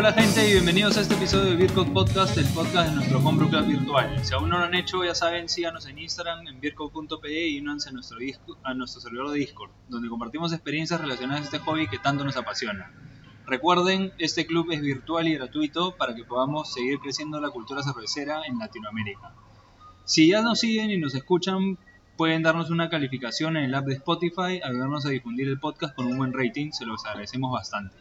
Hola gente y bienvenidos a este episodio de Vircode Podcast, el podcast de nuestro Homebrew Club virtual. Si aún no lo han hecho, ya saben, síganos en Instagram, en vircode.pe y únanse a nuestro, a nuestro servidor de Discord, donde compartimos experiencias relacionadas a este hobby que tanto nos apasiona. Recuerden, este club es virtual y gratuito para que podamos seguir creciendo la cultura cervecera en Latinoamérica. Si ya nos siguen y nos escuchan, pueden darnos una calificación en el app de Spotify, ayudarnos a difundir el podcast con un buen rating, se los agradecemos bastante.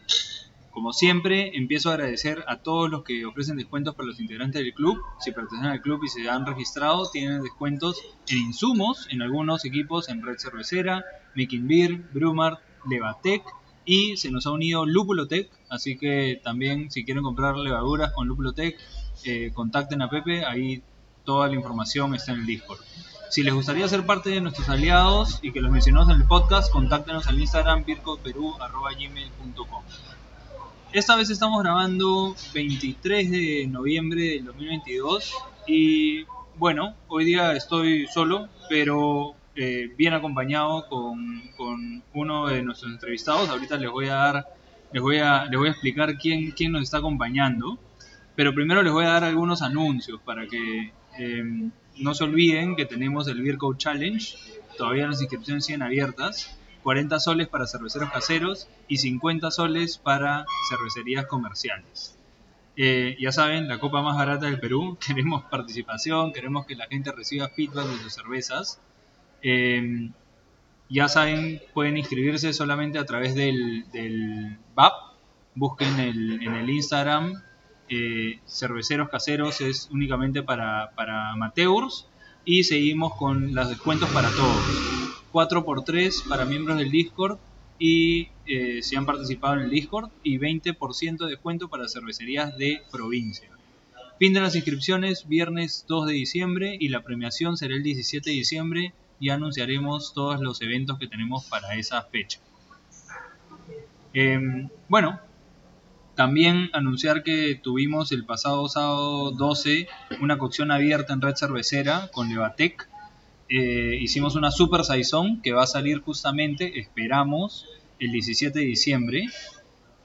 Como siempre, empiezo a agradecer a todos los que ofrecen descuentos para los integrantes del club. Si pertenecen al club y se han registrado, tienen descuentos en insumos en algunos equipos en Red Cervecera, Making Beer, Brumart, Levatec y se nos ha unido Lupulotec. Así que también si quieren comprar levaduras con Lupulotec, eh, contacten a Pepe, ahí toda la información está en el Discord. Si les gustaría ser parte de nuestros aliados y que los mencionemos en el podcast, contáctenos al Instagram vircoperú.gmail.com. Esta vez estamos grabando 23 de noviembre del 2022 y bueno, hoy día estoy solo, pero eh, bien acompañado con, con, uno de nuestros entrevistados. Ahorita les voy a dar, les voy a, les voy a explicar quién, quién nos está acompañando. Pero primero les voy a dar algunos anuncios para que eh, no se olviden que tenemos el Beer Code Challenge. Todavía las inscripciones siguen abiertas. 40 soles para cerveceros caseros y 50 soles para cervecerías comerciales. Eh, ya saben, la copa más barata del Perú, queremos participación, queremos que la gente reciba feedback de sus cervezas. Eh, ya saben, pueden inscribirse solamente a través del, del BAP, busquen en el Instagram, eh, cerveceros caseros es únicamente para, para amateurs y seguimos con los descuentos para todos. 4x3 para miembros del Discord y eh, si han participado en el Discord y 20% de descuento para cervecerías de provincia. Fin de las inscripciones viernes 2 de diciembre y la premiación será el 17 de diciembre y anunciaremos todos los eventos que tenemos para esa fecha. Em, bueno, también anunciar que tuvimos el pasado sábado 12 una cocción abierta en red cervecera con Levatec eh, hicimos una super saison que va a salir justamente, esperamos, el 17 de diciembre.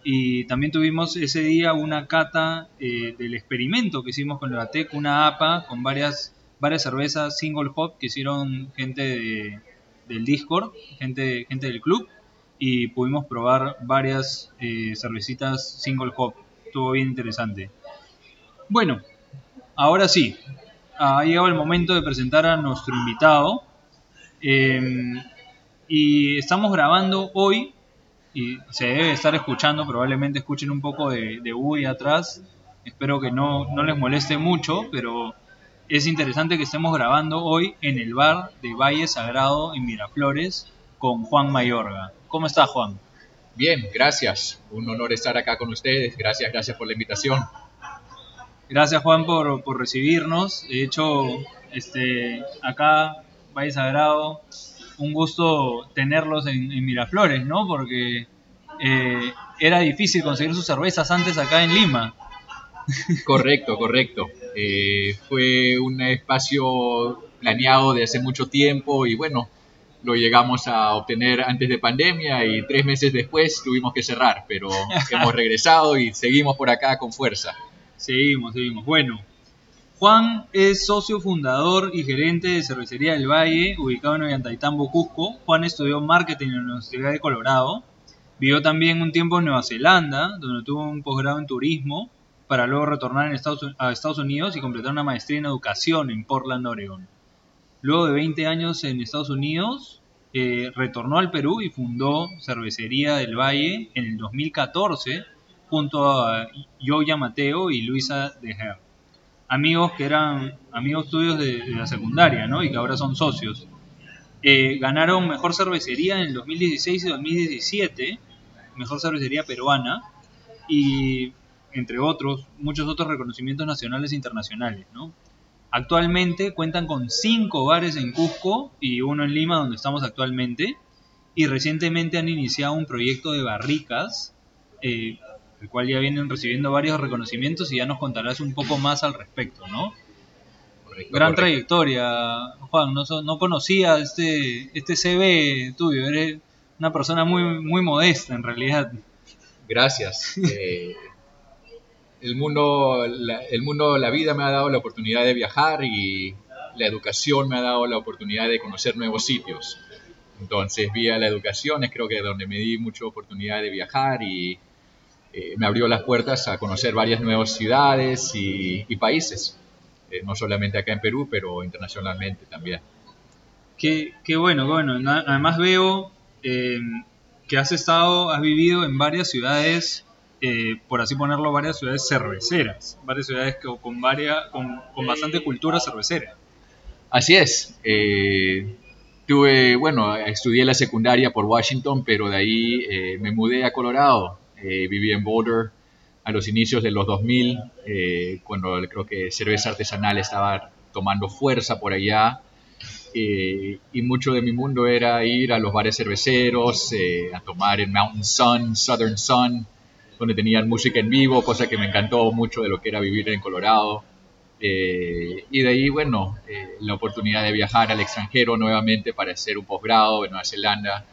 Y también tuvimos ese día una cata eh, del experimento que hicimos con Levatec, una APA con varias, varias cervezas single hop que hicieron gente del Discord, gente, gente del club. Y pudimos probar varias eh, cervecitas single hop. Estuvo bien interesante. Bueno, ahora sí, ha llegado el momento de presentar a nuestro invitado. Em, y estamos grabando hoy, y se debe estar escuchando, probablemente escuchen un poco de, de atrás. Espero que no, no les moleste mucho, pero es interesante que estemos grabando hoy en el bar de Valle Sagrado en Miraflores con Juan Mayorga. ¿Cómo está Juan? Bien, gracias. Un honor estar acá con ustedes. Gracias, gracias por la invitación. Gracias Juan por, por recibirnos. De hecho, este, acá, Valle Sagrado, un gusto tenerlos en, Miraflores, ¿no? Porque eh, era difícil conseguir sus cervezas antes acá en Lima. Correcto, correcto. Eh, fue un espacio planeado de hace mucho tiempo y bueno, lo llegamos a obtener antes de pandemia y tres meses después tuvimos que cerrar, pero hemos regresado y seguimos por acá con fuerza. Seguimos, seguimos. Bueno, Juan es socio fundador y gerente de Cervecería del Valle, ubicado en Ollantaytambo, Cusco. Juan estudió marketing en la Universidad de Colorado. Vivió también un tiempo en Nueva Zelanda, donde tuvo un posgrado en turismo, para luego retornar en Estados, a Estados Unidos y completar una maestría en educación en Portland, Oregon. Luego de 20 años en Estados Unidos, eh, retornó al Perú y fundó Cervecería del Valle en el 2014 junto a Yoya Mateo y Luisa de Her. Amigos que eran amigos tuyos de, la secundaria, ¿no? Y que ahora son socios. Eh, ganaron Mejor Cervecería en el 2016 y 2017 mejor cervecería peruana y entre otros, muchos otros reconocimientos nacionales e internacionales, ¿no? Actualmente cuentan con cinco bares en Cusco y uno en Lima, donde estamos actualmente, y recientemente han iniciado un proyecto de barricas, eh, el cual ya vienen recibiendo varios reconocimientos y ya nos contarás un poco más al respecto, ¿no? Gran trayectoria, Juan, no, no conocía este, este CV tuyo, eres una persona muy, muy modesta en realidad. Gracias. Eh, el mundo, la, el mundo, la vida me ha dado la oportunidad de viajar y la educación me ha dado la oportunidad de conocer nuevos sitios. Entonces, vía la educación es creo que donde me di mucha oportunidad de viajar y eh, me abrió las puertas a conocer varias nuevas ciudades y, países, eh, no solamente acá en Perú, pero internacionalmente también. Qué, qué bueno, bueno. Además veo eh, que has estado, has vivido en varias ciudades eh, por así ponerlo, varias ciudades cerveceras, varias ciudades con, varias, con, bastante cultura cervecera. Así es. Tuve, bueno, estudié la secundaria por Washington, pero de ahí me mudé a Colorado. Viví en Boulder a los inicios de los 2000, cuando creo que cerveza artesanal estaba tomando fuerza por allá. y mucho de mi mundo era ir a los bares cerveceros, a tomar en Mountain Sun, Southern Sun, donde tenían música en vivo, cosa que me encantó mucho de lo que era vivir en Colorado. Eh, y de ahí, bueno, eh, la oportunidad de viajar al extranjero nuevamente para hacer un posgrado en Nueva Zelanda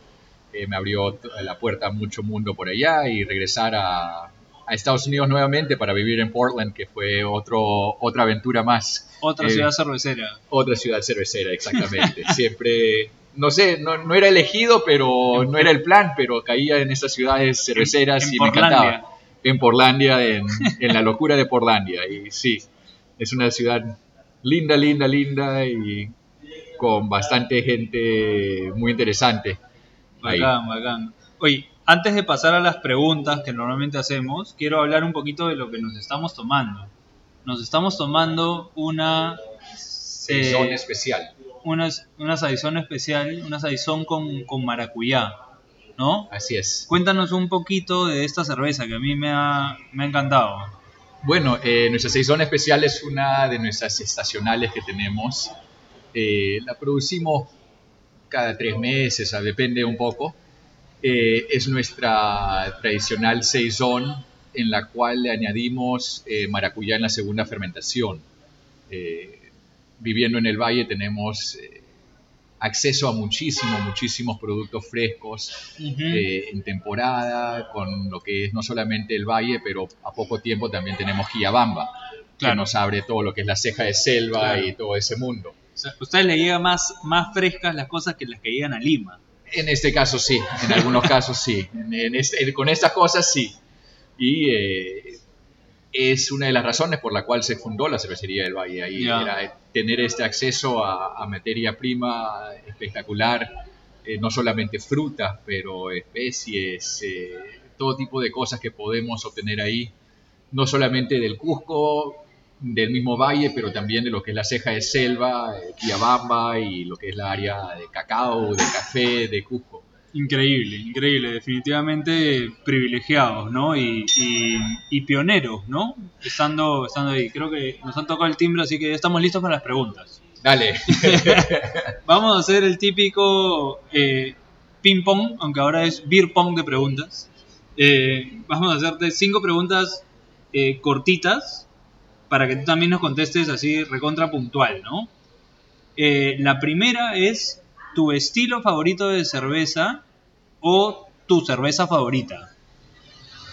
eh, me abrió la puerta a mucho mundo por allá y regresar a, a, Estados Unidos nuevamente para vivir en Portland, que fue otro, otra aventura más. Otra ciudad cervecera. Otra ciudad cervecera, exactamente. Siempre no sé, no, no, era elegido, pero no era el plan, pero caía en esas ciudades cerveceras y me encantaba. En Portlandia, en, en, la locura de Portlandia. Y sí, es una ciudad linda, linda, linda y con bastante gente muy interesante. Bacán, bacán. Oye, antes de pasar a las preguntas que normalmente hacemos, quiero hablar un poquito de lo que nos estamos tomando. Nos estamos tomando una... Saison eh, especial una, una saizón especial, una saizón con, con maracuyá, ¿no? Así es. Cuéntanos un poquito de esta cerveza que a mí me ha, me ha encantado. Bueno, eh, nuestra saizón especial es una de nuestras estacionales que tenemos. Eh, la producimos cada tres meses, depende un poco. Eh, es nuestra tradicional saison en la cual le añadimos maracuyá en la segunda fermentación viviendo en el valle tenemos eh, acceso a muchísimos, muchísimos productos frescos eh, en temporada, con lo que es no solamente el valle, pero a poco tiempo también tenemos Quillabamba, que nos abre todo lo que es la ceja de selva y todo ese mundo. O ustedes le llegan más, más frescas las cosas que las que llegan a Lima. En este caso sí, en algunos casos sí. Este, con estas cosas sí. Y eh, es una de las razones por la cual se fundó la cervecería del Valle. Ahí era tener este acceso a, materia prima espectacular, eh, no solamente frutas, pero especies, eh, todo tipo de cosas que podemos obtener ahí, no solamente del Cusco, del mismo valle, pero también de lo que es la ceja de selva, eh, Quiabamba y lo que es la área de cacao, de café, de Cusco. Increíble, increíble, definitivamente privilegiados, ¿no? Y, y, pioneros, ¿no? Estando, estando ahí. Creo que nos han tocado el timbre, así que ya estamos listos para las preguntas. Dale. Vamos a hacer el típico eh, ping pong, aunque ahora es beer pong de preguntas. Eh, vamos a hacerte cinco preguntas eh, cortitas para que tú también nos contestes así recontra puntual, ¿no? la primera es tu estilo favorito de cerveza o tu cerveza favorita?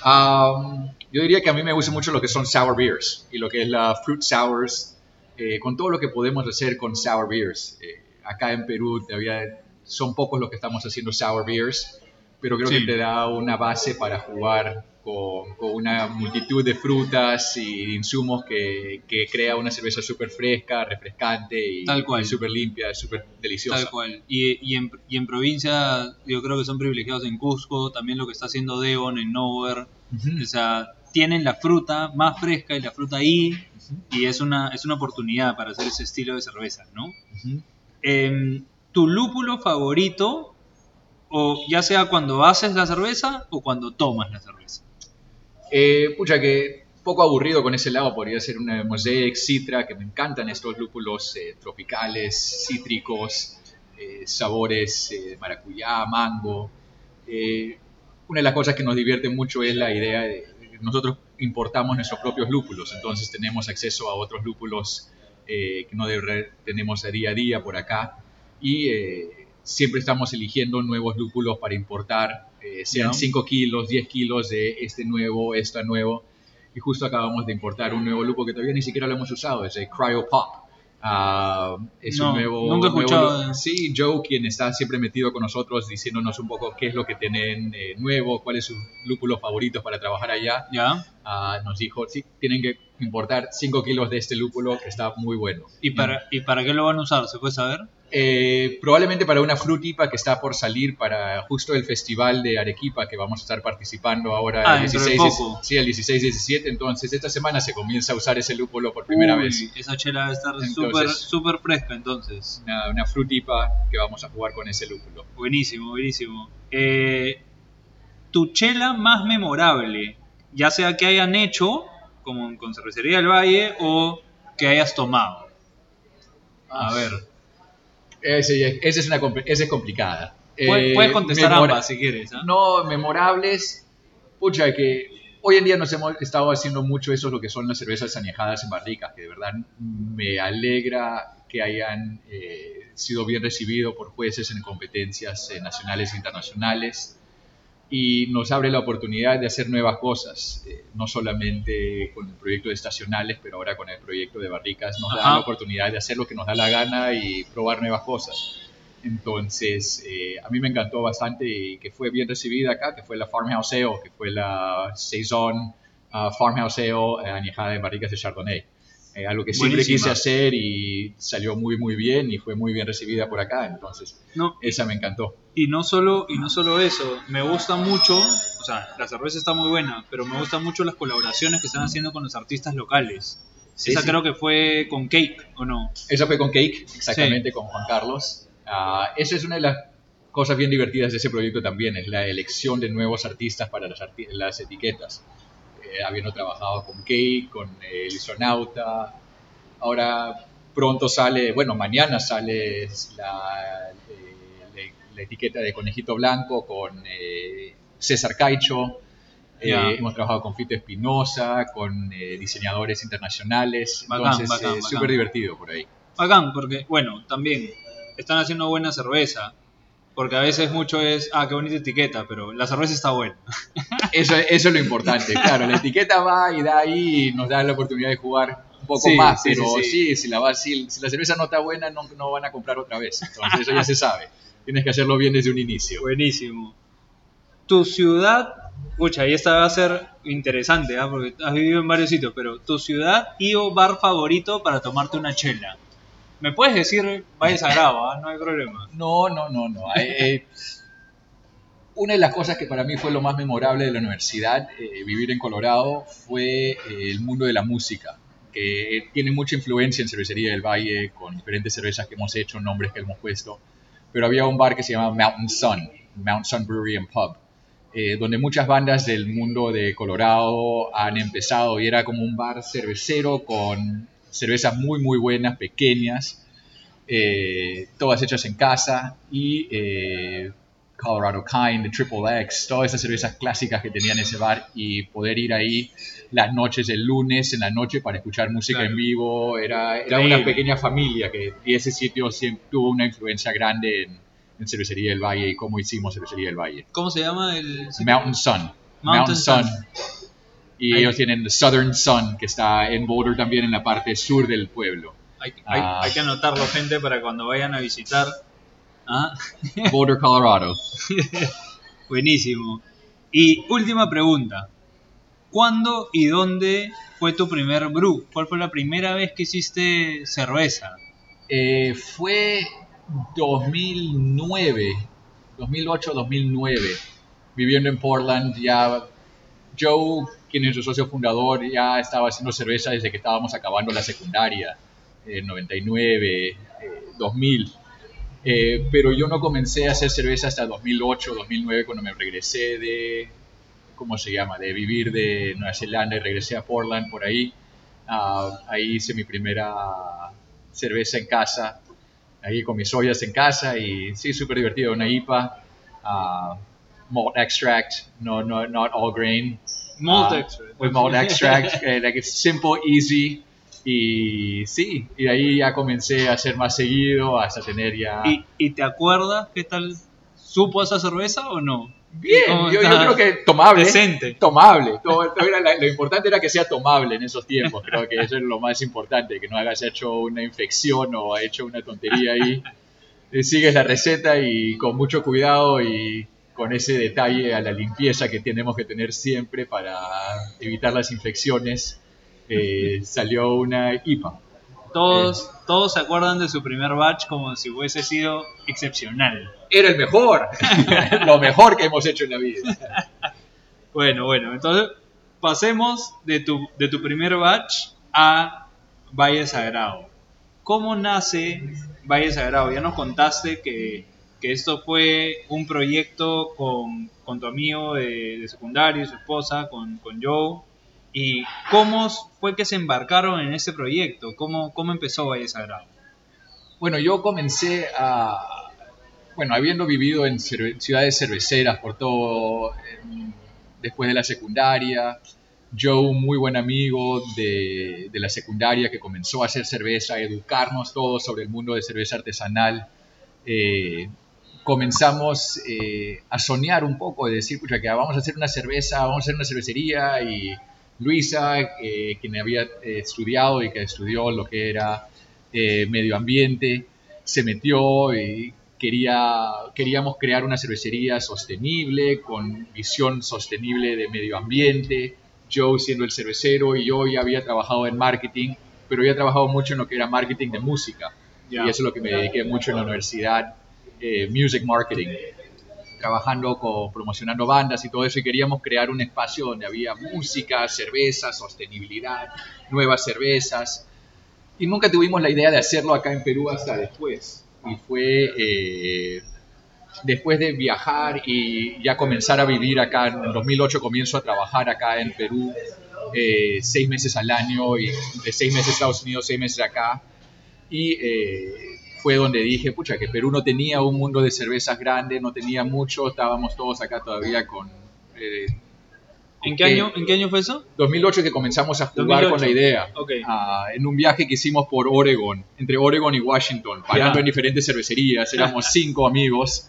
yo diría que a mí me gusta mucho lo que son sour beers y lo que es la fruit sours, eh, con todo lo que podemos hacer con sour beers. Eh, acá en Perú todavía son pocos los que estamos haciendo sour beers, pero creo que te da una base para jugar con, una multitud de frutas y insumos que, crea una cerveza súper fresca, refrescante y, súper limpia, súper deliciosa. Tal cual. Y, en, provincia yo creo que son privilegiados en Cusco, también lo que está haciendo Devon en Nowhere. O sea, tienen la fruta más fresca y la fruta ahí y es una, es una oportunidad para hacer ese estilo de cerveza, ¿no? Em, ¿Tu lúpulo favorito O ya sea cuando haces la cerveza o cuando tomas la cerveza. Eh, pucha, que poco aburrido con ese lado, podría ser una Mosaic, Citra, que me encantan estos lúpulos eh, tropicales, cítricos, eh, sabores eh, maracuyá, mango. Eh, una de las cosas que nos divierte mucho es la idea de nosotros importamos nuestros propios lúpulos, entonces tenemos acceso a otros lúpulos que no tenemos día a día por acá y siempre estamos eligiendo nuevos lúpulos para importar, sean 5 kilos, 10 kilos de este nuevo, este nuevo y justo acabamos de importar un nuevo lupo que todavía ni siquiera lo hemos usado, es el Cryo Pop. Ah, es un nuevo, nunca he escuchado. sí, Joe, quien está siempre metido con nosotros, diciéndonos un poco qué es lo que tienen eh, nuevo, cuáles son sus lúpulos favoritos para trabajar allá. Ya. Ah, nos dijo, sí, tienen que importar 5 kilos de este lúpulo que está muy bueno. ¿Y para, ¿Y para qué lo van a usar? ¿Se puede saber? Eh, probablemente para una frutipa que está por salir para justo el festival de Arequipa que vamos a estar participando ahora ah, el 16, sí, el 16 17 entonces esta semana se comienza a usar ese lúpulo por primera vez. esa chela va a estar súper super fresca entonces. una, una, frutipa que vamos a jugar con ese lúpulo. Buenísimo buenísimo. Eh, tu chela más memorable ya sea que hayan hecho como con Cervecería del Valle o que hayas tomado. A ver ese, ese es una, esa es complicada. Puedes, eh, contestar ambas si quieres. ¿ah? No, memorables. Pucha, que hoy en día nos hemos estado haciendo mucho eso, lo que son las cervezas añejadas en barricas, que de verdad me alegra que hayan eh, sido bien recibidos por jueces en competencias eh, nacionales e internacionales y nos abre la oportunidad de hacer nuevas cosas, eh, no solamente con el proyecto de estacionales, pero ahora con el proyecto de barricas nos da la oportunidad de hacer lo que nos da la gana y probar nuevas cosas. Entonces, eh, a mí me encantó bastante y que fue bien recibida acá, que fue la Farmhouse Ale, que fue la Saison uh, Farmhouse Ale eh, añejada en barricas de Chardonnay. Eh, algo que siempre quise hacer y salió muy muy bien y fue muy bien recibida por acá, entonces no, esa me encantó. Y no solo y no solo eso, me gusta mucho, o sea, la cerveza está muy buena, pero me gustan mucho las colaboraciones que están haciendo con los artistas locales. esa creo que fue con Cake, ¿o no? Esa fue con Cake, exactamente, con Juan Carlos. Uh, esa es una de las cosas bien divertidas de ese proyecto también, es la elección de nuevos artistas para las, las etiquetas eh, habiendo trabajado con Kate, con eh, el Isonauta. Ahora pronto sale, bueno, mañana sale la, eh, la, etiqueta de Conejito Blanco con César Caicho. hemos trabajado con Fito Espinosa, con diseñadores internacionales. Entonces, es súper divertido por ahí. Bacán, porque, bueno, también están haciendo buena cerveza porque a veces mucho es, ah, qué bonita etiqueta, pero la cerveza está buena. Eso, eso es lo importante, claro, la etiqueta va y da ahí y nos da la oportunidad de jugar un poco más, pero sí, si, la, si, la cerveza no está buena, no, no van a comprar otra vez. Entonces eso ya se sabe. Tienes que hacerlo bien desde un inicio. Buenísimo. Tu ciudad, escucha, y esta va a ser interesante, ¿eh? porque has vivido en varios sitios, pero tu ciudad y o bar favorito para tomarte una chela. Me puedes decir Valle Sagrado, ¿ah? no hay problema. No, no, no, no. Eh, una de las cosas que para mí fue lo más memorable de la universidad, eh, vivir en Colorado, fue eh, el mundo de la música, que tiene mucha influencia en Cervecería del Valle, con diferentes cervezas que hemos hecho, nombres que hemos puesto. Pero había un bar que se llama Mountain Sun, Mountain Sun Brewery and Pub, donde muchas bandas del mundo de Colorado han empezado y era como un bar cervecero con cervezas muy, muy buenas, pequeñas, eh, todas hechas en casa y eh, Colorado Kind, Triple X, todas esas cervezas clásicas que tenían ese bar y poder ir ahí las noches del lunes en la noche para escuchar música en vivo, era, era una pequeña familia que y ese sitio siempre tuvo una influencia grande en, Cervecería del Valle y cómo hicimos Cervecería del Valle. ¿Cómo se llama el Mountain Sun. Mountain, Sun. Y ellos tienen The Southern Sun, que está en Boulder también en la parte sur del pueblo. Hay, ah. que anotarlo, gente, para cuando vayan a visitar. ¿Ah? Boulder, Colorado. Buenísimo. Y última pregunta. ¿Cuándo y dónde fue tu primer brew? ¿Cuál fue la primera vez que hiciste cerveza? Eh, fue 2009, 2008-2009, viviendo en Portland, ya Joe quien es su socio fundador, ya estaba haciendo cerveza desde que estábamos acabando la secundaria, en 99, 2000. Eh, pero yo no comencé a hacer cerveza hasta 2008, 2009, cuando me regresé de, ¿cómo se llama?, de vivir de Nueva Zelanda y regresé a Portland, por ahí. Ah, ahí hice mi primera cerveza en casa, ahí con mis ollas en casa y sí, súper divertido, una IPA, ah, malt extract, no, no, not all grain. Malt Ah, extract. With malt extract, eh, like it's simple, easy. Y sí, y de ahí ya comencé a hacer más seguido, hasta tener ya... ¿Y, y te acuerdas qué tal supo esa cerveza o no? Bien, ¿Cómo yo, yo creo que tomable. Decente. Tomable. Todo- todo era lo importante era que sea tomable en esos tiempos. Creo que eso es lo más importante, que no hayas hecho una infección o hecho una tontería ahí. Sigues la receta y con mucho cuidado y con ese detalle a la limpieza que tenemos que tener siempre para evitar las infecciones, eh, salió una IPA. Todos, todos se acuerdan de su primer batch como si hubiese sido excepcional. Era el mejor, lo mejor que hemos hecho en la vida. Bueno, bueno, entonces pasemos de tu, de tu primer batch a Valle Sagrado. ¿Cómo nace Valle Sagrado? Ya nos contaste que, que esto fue un proyecto con, con tu amigo de, de secundario, su esposa, con, con Joe. ¿Y cómo fue que se embarcaron en ese proyecto? ¿Cómo, cómo empezó Valle Sagrado? Bueno, yo comencé a, bueno, habiendo vivido en cerve- ciudades cerveceras por todo, en- después de la secundaria, Joe, un muy buen amigo de, de la secundaria que comenzó a hacer cerveza, a educarnos todos sobre el mundo de cerveza artesanal, eh, comenzamos eh, a soñar un poco, de decir, pucha, que vamos a hacer una cerveza, vamos a hacer una cervecería y Luisa, eh, quien había eh, estudiado y que estudió lo que era eh, medio ambiente, se metió y quería, queríamos crear una cervecería sostenible, con visión sostenible de medio ambiente. Joe siendo el cervecero y yo ya había trabajado en marketing, pero había trabajado mucho en lo que era marketing de música. Y eso es lo que me dediqué mucho en la universidad, eh, music marketing, trabajando con, promocionando bandas y todo eso. Y queríamos crear un espacio donde había música, cerveza, sostenibilidad, nuevas cervezas y nunca tuvimos la idea de hacerlo acá en Perú hasta después. Y fue eh, después de viajar y ya comenzar a vivir acá, en 2008 comienzo a trabajar acá en Perú, eh, seis meses al año, y de seis meses Estados Unidos, seis meses acá. Y eh, fue donde dije, pucha, que Perú no tenía un mundo de cervezas grande, no tenía mucho, estábamos todos acá todavía con... eh, ¿En qué, año, ¿En qué año fue eso? 2008 que comenzamos a jugar 2008. con la idea. Ok. Ah, en un viaje que hicimos por Oregon, entre Oregon y Washington, parando Ya. en diferentes cervecerías. Éramos cinco amigos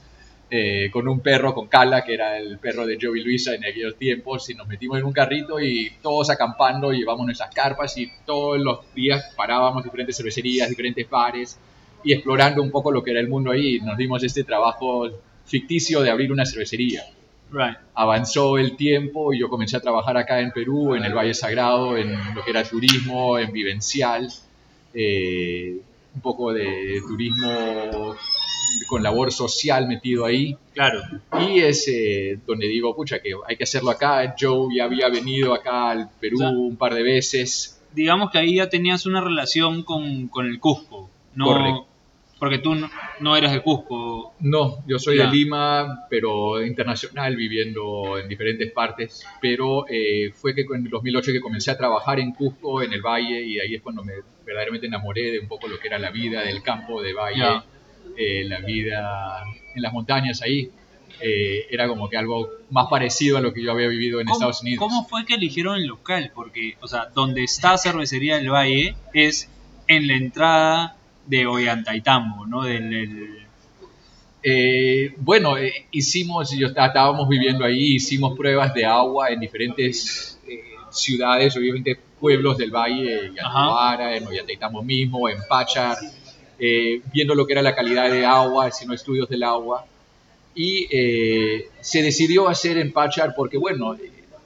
eh, con un perro, con Cala, que era el perro de Joey Luisa en aquellos tiempos, y nos metimos en un carrito y todos acampando, llevamos nuestras carpas y todos los días parábamos en diferentes cervecerías, diferentes bares y explorando un poco lo que era el mundo ahí. Nos dimos este trabajo ficticio de abrir una cervecería Right. avanzó el tiempo y yo comencé a trabajar acá en Perú, en el Valle Sagrado, en lo que era turismo, en vivencial, eh, un poco de turismo con labor social metido ahí. Claro. Y es eh, donde digo, pucha, que hay que hacerlo acá. Joe ya había venido acá al Perú O sea, un par de veces. digamos que ahí ya tenías una relación con, con el Cusco, ¿no? Correcto. Porque tú no, no eras de Cusco. No, yo soy Ya. de Lima, pero internacional, viviendo en diferentes partes. Pero eh, fue que en el 2008 que comencé a trabajar en Cusco, en el valle, y ahí es cuando me verdaderamente enamoré de un poco lo que era la vida del campo de valle, eh, la vida en las montañas ahí. Eh, era como que algo más parecido a lo que yo había vivido en ¿Cómo, Estados Unidos. cómo fue que eligieron el local? Porque, o sea, donde está Cervecería del Valle es en la entrada de Ollantaytambo, ¿no? Del, Eh, bueno, eh, hicimos, yo está- estábamos viviendo ahí, hicimos pruebas de agua en diferentes eh, ciudades, obviamente pueblos del valle, Yatuara, en Ollantaytambo mismo, en Pachar, eh, viendo lo que era la calidad de agua, haciendo estudios del agua. Y se decidió hacer en Pachar porque, bueno,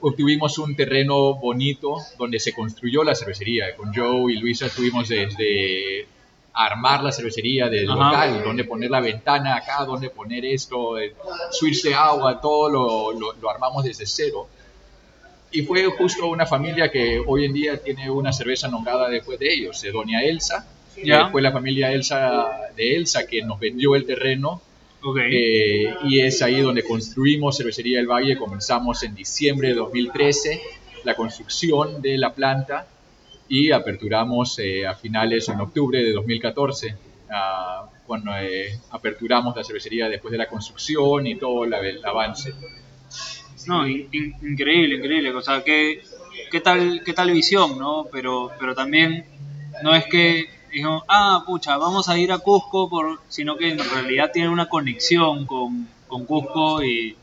obtuvimos un terreno bonito donde se construyó la cervecería. Con Joe y Luisa estuvimos desde armar la cervecería del Ajá. local, dónde poner la ventana acá, dónde poner esto, el switch de agua, todo lo, lo- lo armamos desde cero. Y fue justo una familia que hoy en día tiene una cerveza nombrada después de ellos, de Doña Elsa, Ya. Eh, fue la familia Elsa, de Elsa que nos vendió el terreno eh, y es ahí donde construimos Cervecería del Valle. Comenzamos en diciembre de 2013 la construcción de la planta y aperturamos eh, a finales en octubre de 2014. ah, cuando eh, aperturamos la cervecería después de la construcción y todo el avance. No, in- in- increíble, increíble. O sea, qué, qué tal, qué tal visión, ¿no? Pero, pero también no es que dijeron, ah, pucha, vamos a ir a Cusco, por, sino que en realidad tiene una conexión con, con Cusco y,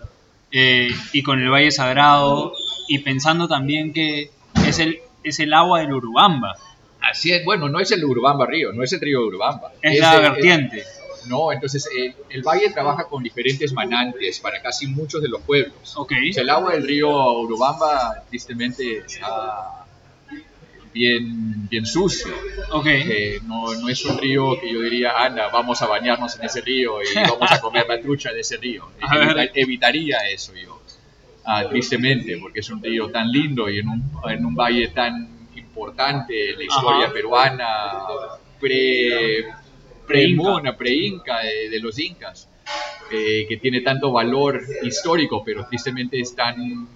eh, y con el Valle Sagrado y pensando también que es el, es el agua del Urubamba, Así es, bueno, no es el Urubamba Río, no es el río Urubamba. es la vertiente. No, entonces el, el valle trabaja con diferentes manantes para casi muchos de los pueblos. Ok, O sea, el agua del río Urubamba tristemente está bien, bien sucio. ok. Eh, no, no es un río que yo diría, anda, vamos a bañarnos en ese río y vamos a comer la trucha de ese río. Evita- evitaría eso yo, ah, tristemente, porque es un río tan lindo y en un, en un valle tan importante en la historia Ajá. peruana, pre, pre-mona, pre-inca, de, de los incas. eh, que tiene tanto valor histórico, pero tristemente es tan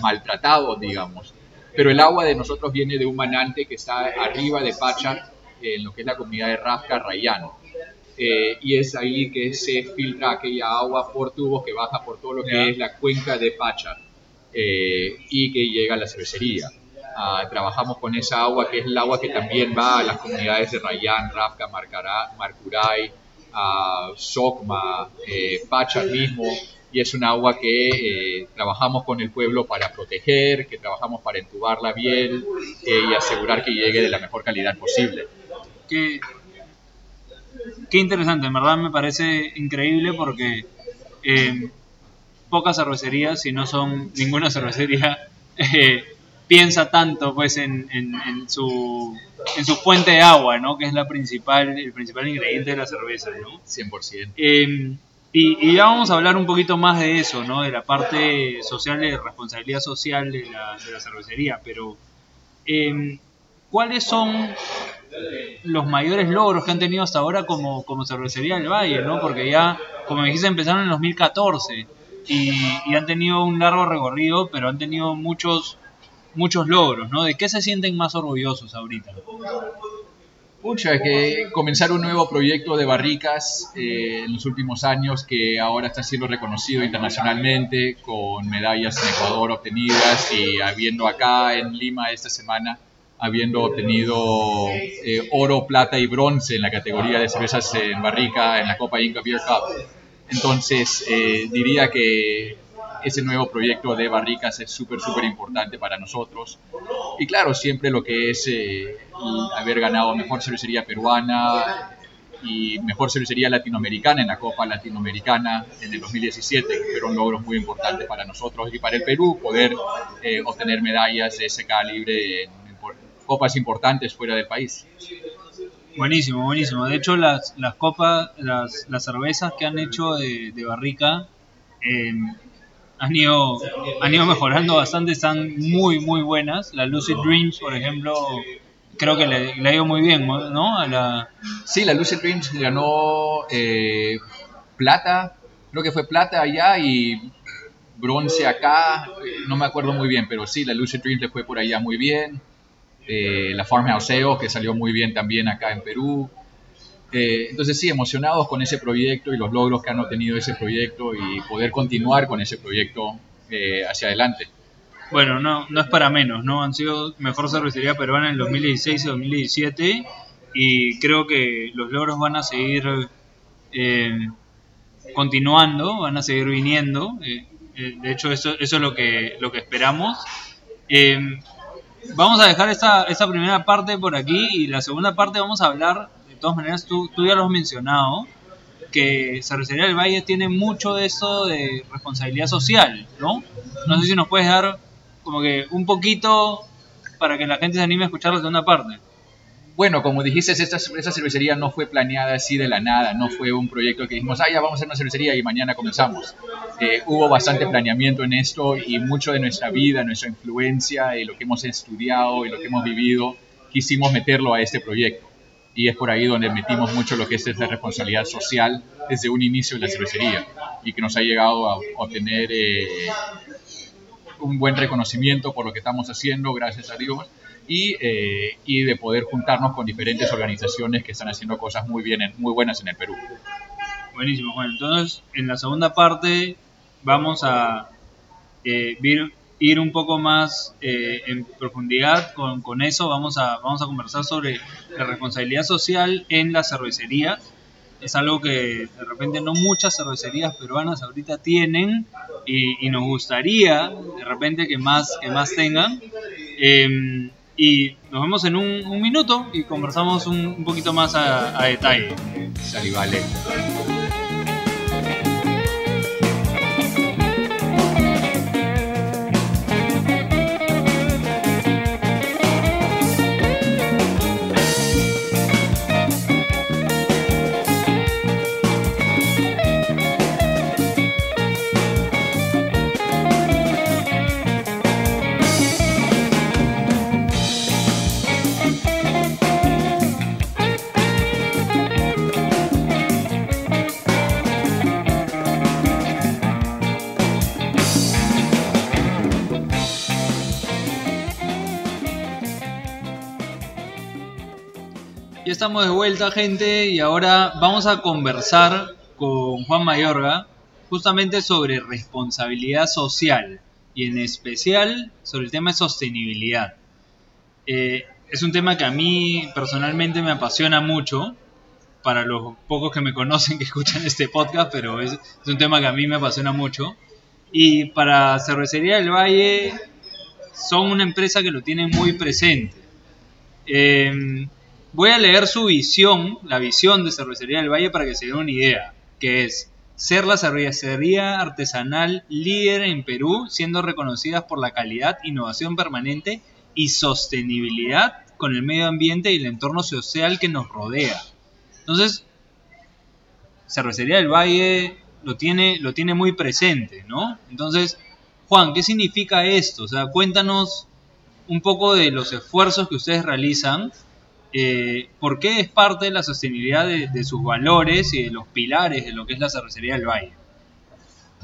maltratado, digamos. Pero el agua de nosotros viene de un manante que está arriba de Pacha, en lo que es la comunidad de Rafca Rayán. Eh, y es ahí que se filtra aquella agua por tubos que baja por todo lo que Ya. es la cuenca de Pacha eh, y que llega a la cervecería. Ah, trabajamos con esa agua que es el agua que también va a las comunidades de Rayán, Rafca, Marcará, Marcuray, a Socma, eh, Pacha mismo, y es un agua que eh, trabajamos con el pueblo para proteger, que trabajamos para entubarla bien eh, y asegurar que llegue de la mejor calidad posible. Qué, qué interesante, en verdad me parece increíble porque eh, pocas cervecerías, si no son ninguna cervecería, eh, piensa tanto pues en, en- en su, en su fuente de agua, ¿no? que es la principal, el principal ingrediente de la cerveza. ¿no? 100%. Eh, y, y ya vamos a hablar un poquito más de eso, ¿no? De la parte social, de responsabilidad social de la, de la cervecería. Pero, eh, ¿cuáles son los mayores logros que han tenido hasta ahora como, como cervecería del Valle, ¿no? Porque ya, como me dijiste, empezaron en 2014 y, han tenido un largo recorrido, pero han tenido muchos muchos logros, ¿no? ¿De qué se sienten más orgullosos ahorita? Pucha, que comenzar un nuevo proyecto de barricas eh, en los últimos años que ahora está siendo reconocido internacionalmente con medallas en Ecuador obtenidas y habiendo acá en Lima esta semana habiendo obtenido eh, oro, plata y bronce en la categoría de cervezas en barrica en la Copa Inca Beer Cup. Entonces eh, diría que ese nuevo proyecto de barricas es súper, súper importante para nosotros. Y claro, siempre lo que es eh, haber ganado mejor cervecería peruana y mejor cervecería latinoamericana en la Copa Latinoamericana en el 2017, que fueron logros muy importantes para nosotros y para el Perú, poder eh, obtener medallas de ese calibre en, copas importantes fuera del país. Buenísimo, buenísimo. De hecho, las, las copas, las, las cervezas que han hecho de, de barrica eh, han, ido, han ido mejorando bastante, están muy, muy buenas. La Lucid Dreams, por ejemplo, creo que le, le ha ido muy bien, ¿no? A la, Sí, la Lucid Dreams ganó eh, plata, creo que fue plata allá y bronce acá, eh, no me acuerdo muy bien, pero sí, la Lucid Dreams le fue por allá muy bien. Eh, la Farmhouse Ale, que salió muy bien también acá en Perú. Eh, entonces sí, emocionados con ese proyecto y los logros que han obtenido ese proyecto y poder continuar con ese proyecto eh, hacia adelante. bueno, no, no es para menos, ¿no? Han sido mejor cervecería peruana en el 2016 y 2017 y creo que los logros van a seguir continuando, van a seguir viniendo. de hecho, eso, eso es lo que, lo que esperamos. Vamos a dejar esta, esta primera parte por aquí y la segunda parte vamos a hablar, de todas maneras, tú, tú ya lo has mencionado, que Cervecería del Valle tiene mucho de eso de responsabilidad social, ¿no? No sé si nos puedes dar como que un poquito para que la gente se anime a escuchar la segunda parte. Bueno, como dijiste, esta, esta cervecería no fue planeada así de la nada, no fue un proyecto que dijimos, ah, ya vamos a hacer una cervecería y mañana comenzamos. Eh, hubo bastante planeamiento en esto y mucho de nuestra vida, nuestra influencia y lo que hemos estudiado y lo que hemos vivido, quisimos meterlo a este proyecto. y es por ahí donde metimos mucho lo que es esta responsabilidad social desde un inicio de la cervecería y que nos ha llegado a obtener eh, un buen reconocimiento por lo que estamos haciendo, gracias a Dios, y, eh, y, de poder juntarnos con diferentes organizaciones que están haciendo cosas muy, bien, muy buenas en el Perú. Buenísimo, Juan. Entonces, en la segunda parte vamos a eh, ir un poco más eh, en profundidad con, con, eso. Vamos a, vamos a conversar sobre la responsabilidad social en la cervecería. Es algo que de repente no muchas cervecerías peruanas ahorita tienen y, nos gustaría de repente que más, que más tengan. Em, y nos vemos en un, minuto y conversamos un, un poquito más a, a detalle. Salivale. Estamos de vuelta, gente, y ahora vamos a conversar con Juan Mayorga justamente sobre responsabilidad social y en especial sobre el tema de sostenibilidad. Eh, es un tema que a mí personalmente me apasiona mucho, para los pocos que me conocen que escuchan este podcast, pero es, un tema que a mí me apasiona mucho. Y para Cervecería del Valle son una empresa que lo tiene muy presente. Eh, Voy a leer su visión, la visión de Cervecería del Valle para que se den una idea, que es ser la cervecería artesanal líder en Perú, siendo reconocidas por la calidad, innovación permanente y sostenibilidad con el medio ambiente y el entorno social que nos rodea. Entonces, Cervecería del Valle lo tiene, lo tiene muy presente, ¿no? Entonces, Juan, ¿qué significa esto? O sea, cuéntanos un poco de los esfuerzos que ustedes realizan eh, por qué es parte de la sostenibilidad de, sus valores y de los pilares de lo que es la cervecería del Valle.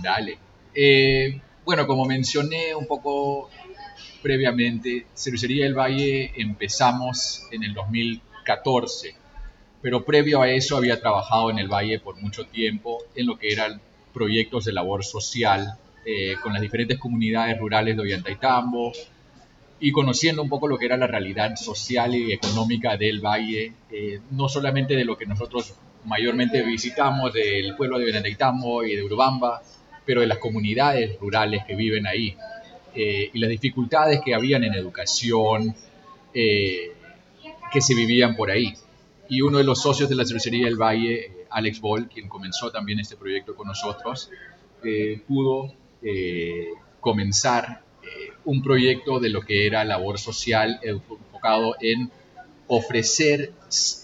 Dale. Eh, bueno, como mencioné un poco previamente, Cervecería del Valle empezamos en el 2014, pero previo a eso había trabajado en el Valle por mucho tiempo en lo que eran proyectos de labor social eh, con las diferentes comunidades rurales de Ollantaytambo, y conociendo un poco lo que era la realidad social y económica del valle, eh, no solamente de lo que nosotros mayormente visitamos, del pueblo de Benedictamo y de Urubamba, pero de las comunidades rurales que viven ahí eh, y las dificultades que habían en educación eh, que se vivían por ahí. Y uno de los socios de la cervecería del Valle, Alex Boll, quien comenzó también este proyecto con nosotros, pudo comenzar un proyecto de lo que era labor social enfocado en ofrecer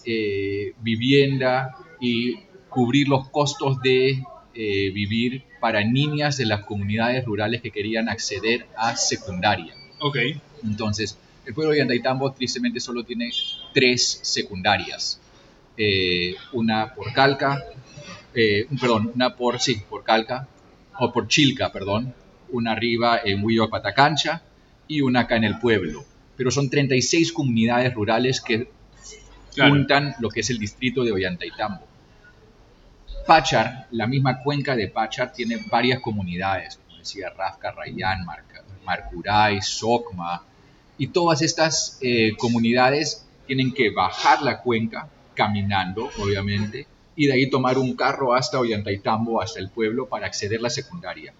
eh, vivienda y cubrir los costos de eh, vivir para niñas de las comunidades rurales que querían acceder a secundaria. Ok. Entonces, el pueblo de Andaitambo tristemente solo tiene tres secundarias. Eh, una por Calca, perdón, una por, sí, por Calca, o por Chilca, perdón, una arriba en Huillo Patacancha y una acá en el pueblo. Pero son 36 comunidades rurales que juntan lo que es el distrito de Ollantaytambo. Pachar, la misma cuenca de Pachar, tiene varias comunidades, como decía Rafka, Rayán, Marcuray, Socma, y todas estas eh, comunidades tienen que bajar la cuenca caminando, obviamente, y de ahí tomar un carro hasta Ollantaytambo, hasta el pueblo, para acceder a la secundaria.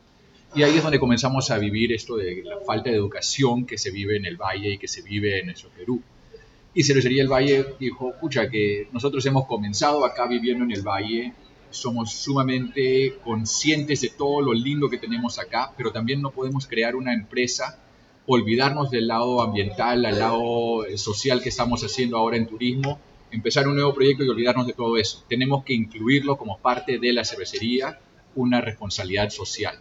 Y ahí es donde comenzamos a vivir esto de la falta de educación que se vive en el Valle y que se vive en nuestro Perú. Y Cervecería el Valle dijo, pucha, que nosotros hemos comenzado acá viviendo en el Valle, somos sumamente conscientes de todo lo lindo que tenemos acá, pero también no podemos crear una empresa, olvidarnos del lado ambiental, al lado social que estamos haciendo ahora en turismo, empezar un nuevo proyecto y olvidarnos de todo eso. Tenemos que incluirlo como parte de la cervecería, una responsabilidad social.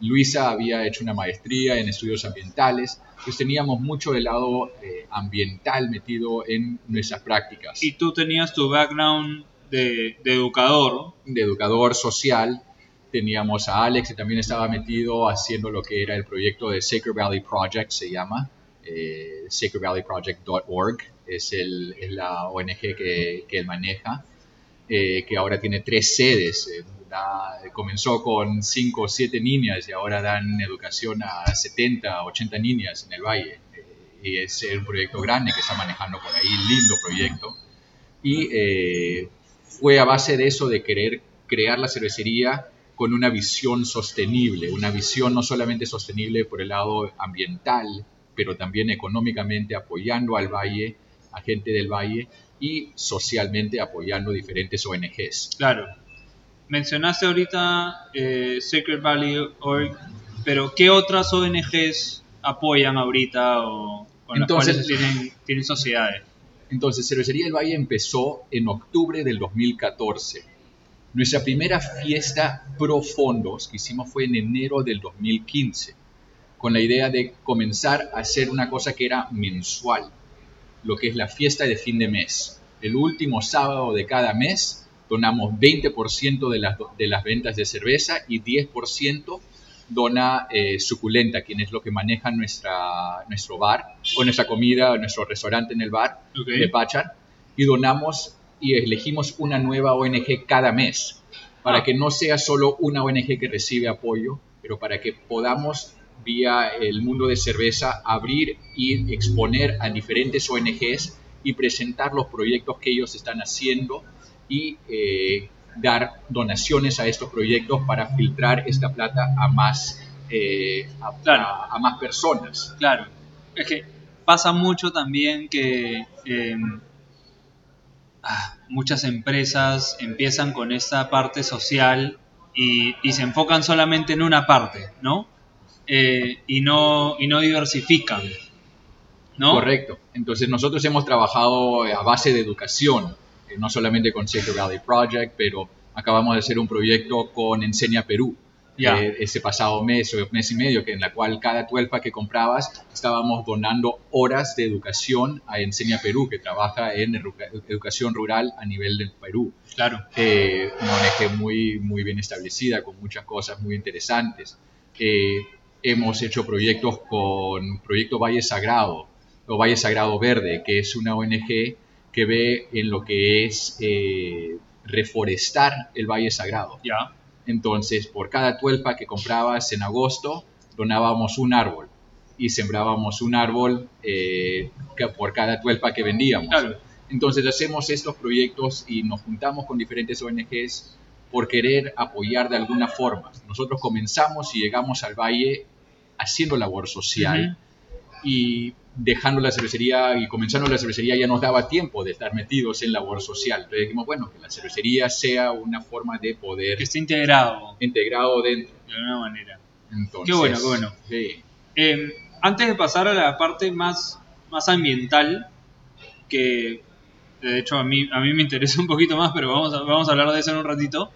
Luisa había hecho una maestría en estudios ambientales, pues teníamos mucho del lado eh, ambiental metido en nuestras prácticas. Y tú tenías tu background de, de educador. De educador social. Teníamos a Alex que también estaba metido haciendo lo que era el proyecto de Sacred Valley Project, se llama, eh, sacredvalleyproject.org, es, el, es la ONG que, que él maneja, eh, que ahora tiene tres sedes. Eh, comenzó con cinco o siete niñas y ahora dan educación a 70, 80 niñas en el valle. Eh, y es un proyecto grande que está manejando por ahí, lindo proyecto. Y eh, fue a base de eso, de querer crear la cervecería con una visión sostenible, una visión no solamente sostenible por el lado ambiental, pero también económicamente apoyando al valle, a gente del valle y socialmente apoyando diferentes ONGs. Claro. Mencionaste ahorita eh, Sacred Valley Org, pero ¿qué otras ONGs apoyan ahorita o con Entonces, las cuales tienen, tienen sociedades? Entonces, Cervecería del Valle empezó en octubre del 2014. Nuestra primera fiesta pro fondos que hicimos fue en enero del 2015, con la idea de comenzar a hacer una cosa que era mensual, lo que es la fiesta de fin de mes. El último sábado de cada mes donamos 20% de las, de las ventas de cerveza y 10% dona eh, Suculenta, quien es lo que maneja nuestra, nuestro bar, o nuestra comida, o nuestro restaurante en el bar Ok. de Pachar, y donamos y elegimos una nueva ONG cada mes, para Ah. que no sea solo una ONG que recibe apoyo, pero para que podamos vía el mundo de cerveza abrir y exponer a diferentes ONGs y presentar los proyectos que ellos están haciendo y eh, dar donaciones a estos proyectos para filtrar esta plata a más, eh, a, Claro. a- a más personas. Claro, es que pasa mucho también que eh, ah, muchas empresas empiezan con esta parte social y, y se enfocan solamente en una parte, ¿no? Eh, y no y no diversifican, ¿no? Correcto. Entonces nosotros hemos trabajado a base de educación, no solamente con Sacred Valley Project, pero acabamos de hacer un proyecto con Enseña Perú. Ya. eh, ese pasado mes o mes y medio, que en la cual cada tuelpa que comprabas estábamos donando horas de educación a Enseña Perú, que trabaja en educa- educación rural a nivel del Perú. Claro, Eh, una ONG muy, muy bien establecida, con muchas cosas muy interesantes. Eh, hemos hecho proyectos con Proyecto Valle Sagrado, o Valle Sagrado Verde, que es una ONG que ve en lo que es eh, reforestar el Valle Sagrado. ya, Entonces, por cada tuelpa que comprabas en agosto, donábamos un árbol y sembrábamos un árbol eh, que- por cada tuelpa que vendíamos. claro, Entonces hacemos estos proyectos y nos juntamos con diferentes ONGs por querer apoyar de alguna forma. Nosotros comenzamos y llegamos al valle haciendo labor social y dejando la cervecería y comenzando la cervecería ya nos daba tiempo de estar metidos en labor social. Entonces dijimos, bueno, que la cervecería sea una forma de poder que esté integrado integrado dentro. de alguna manera. Entonces, Qué bueno, qué bueno. sí. Eh, antes de pasar a la parte más, más ambiental, que de hecho a mí, a mí me interesa un poquito más, pero vamos a, vamos a hablar de eso en un ratito,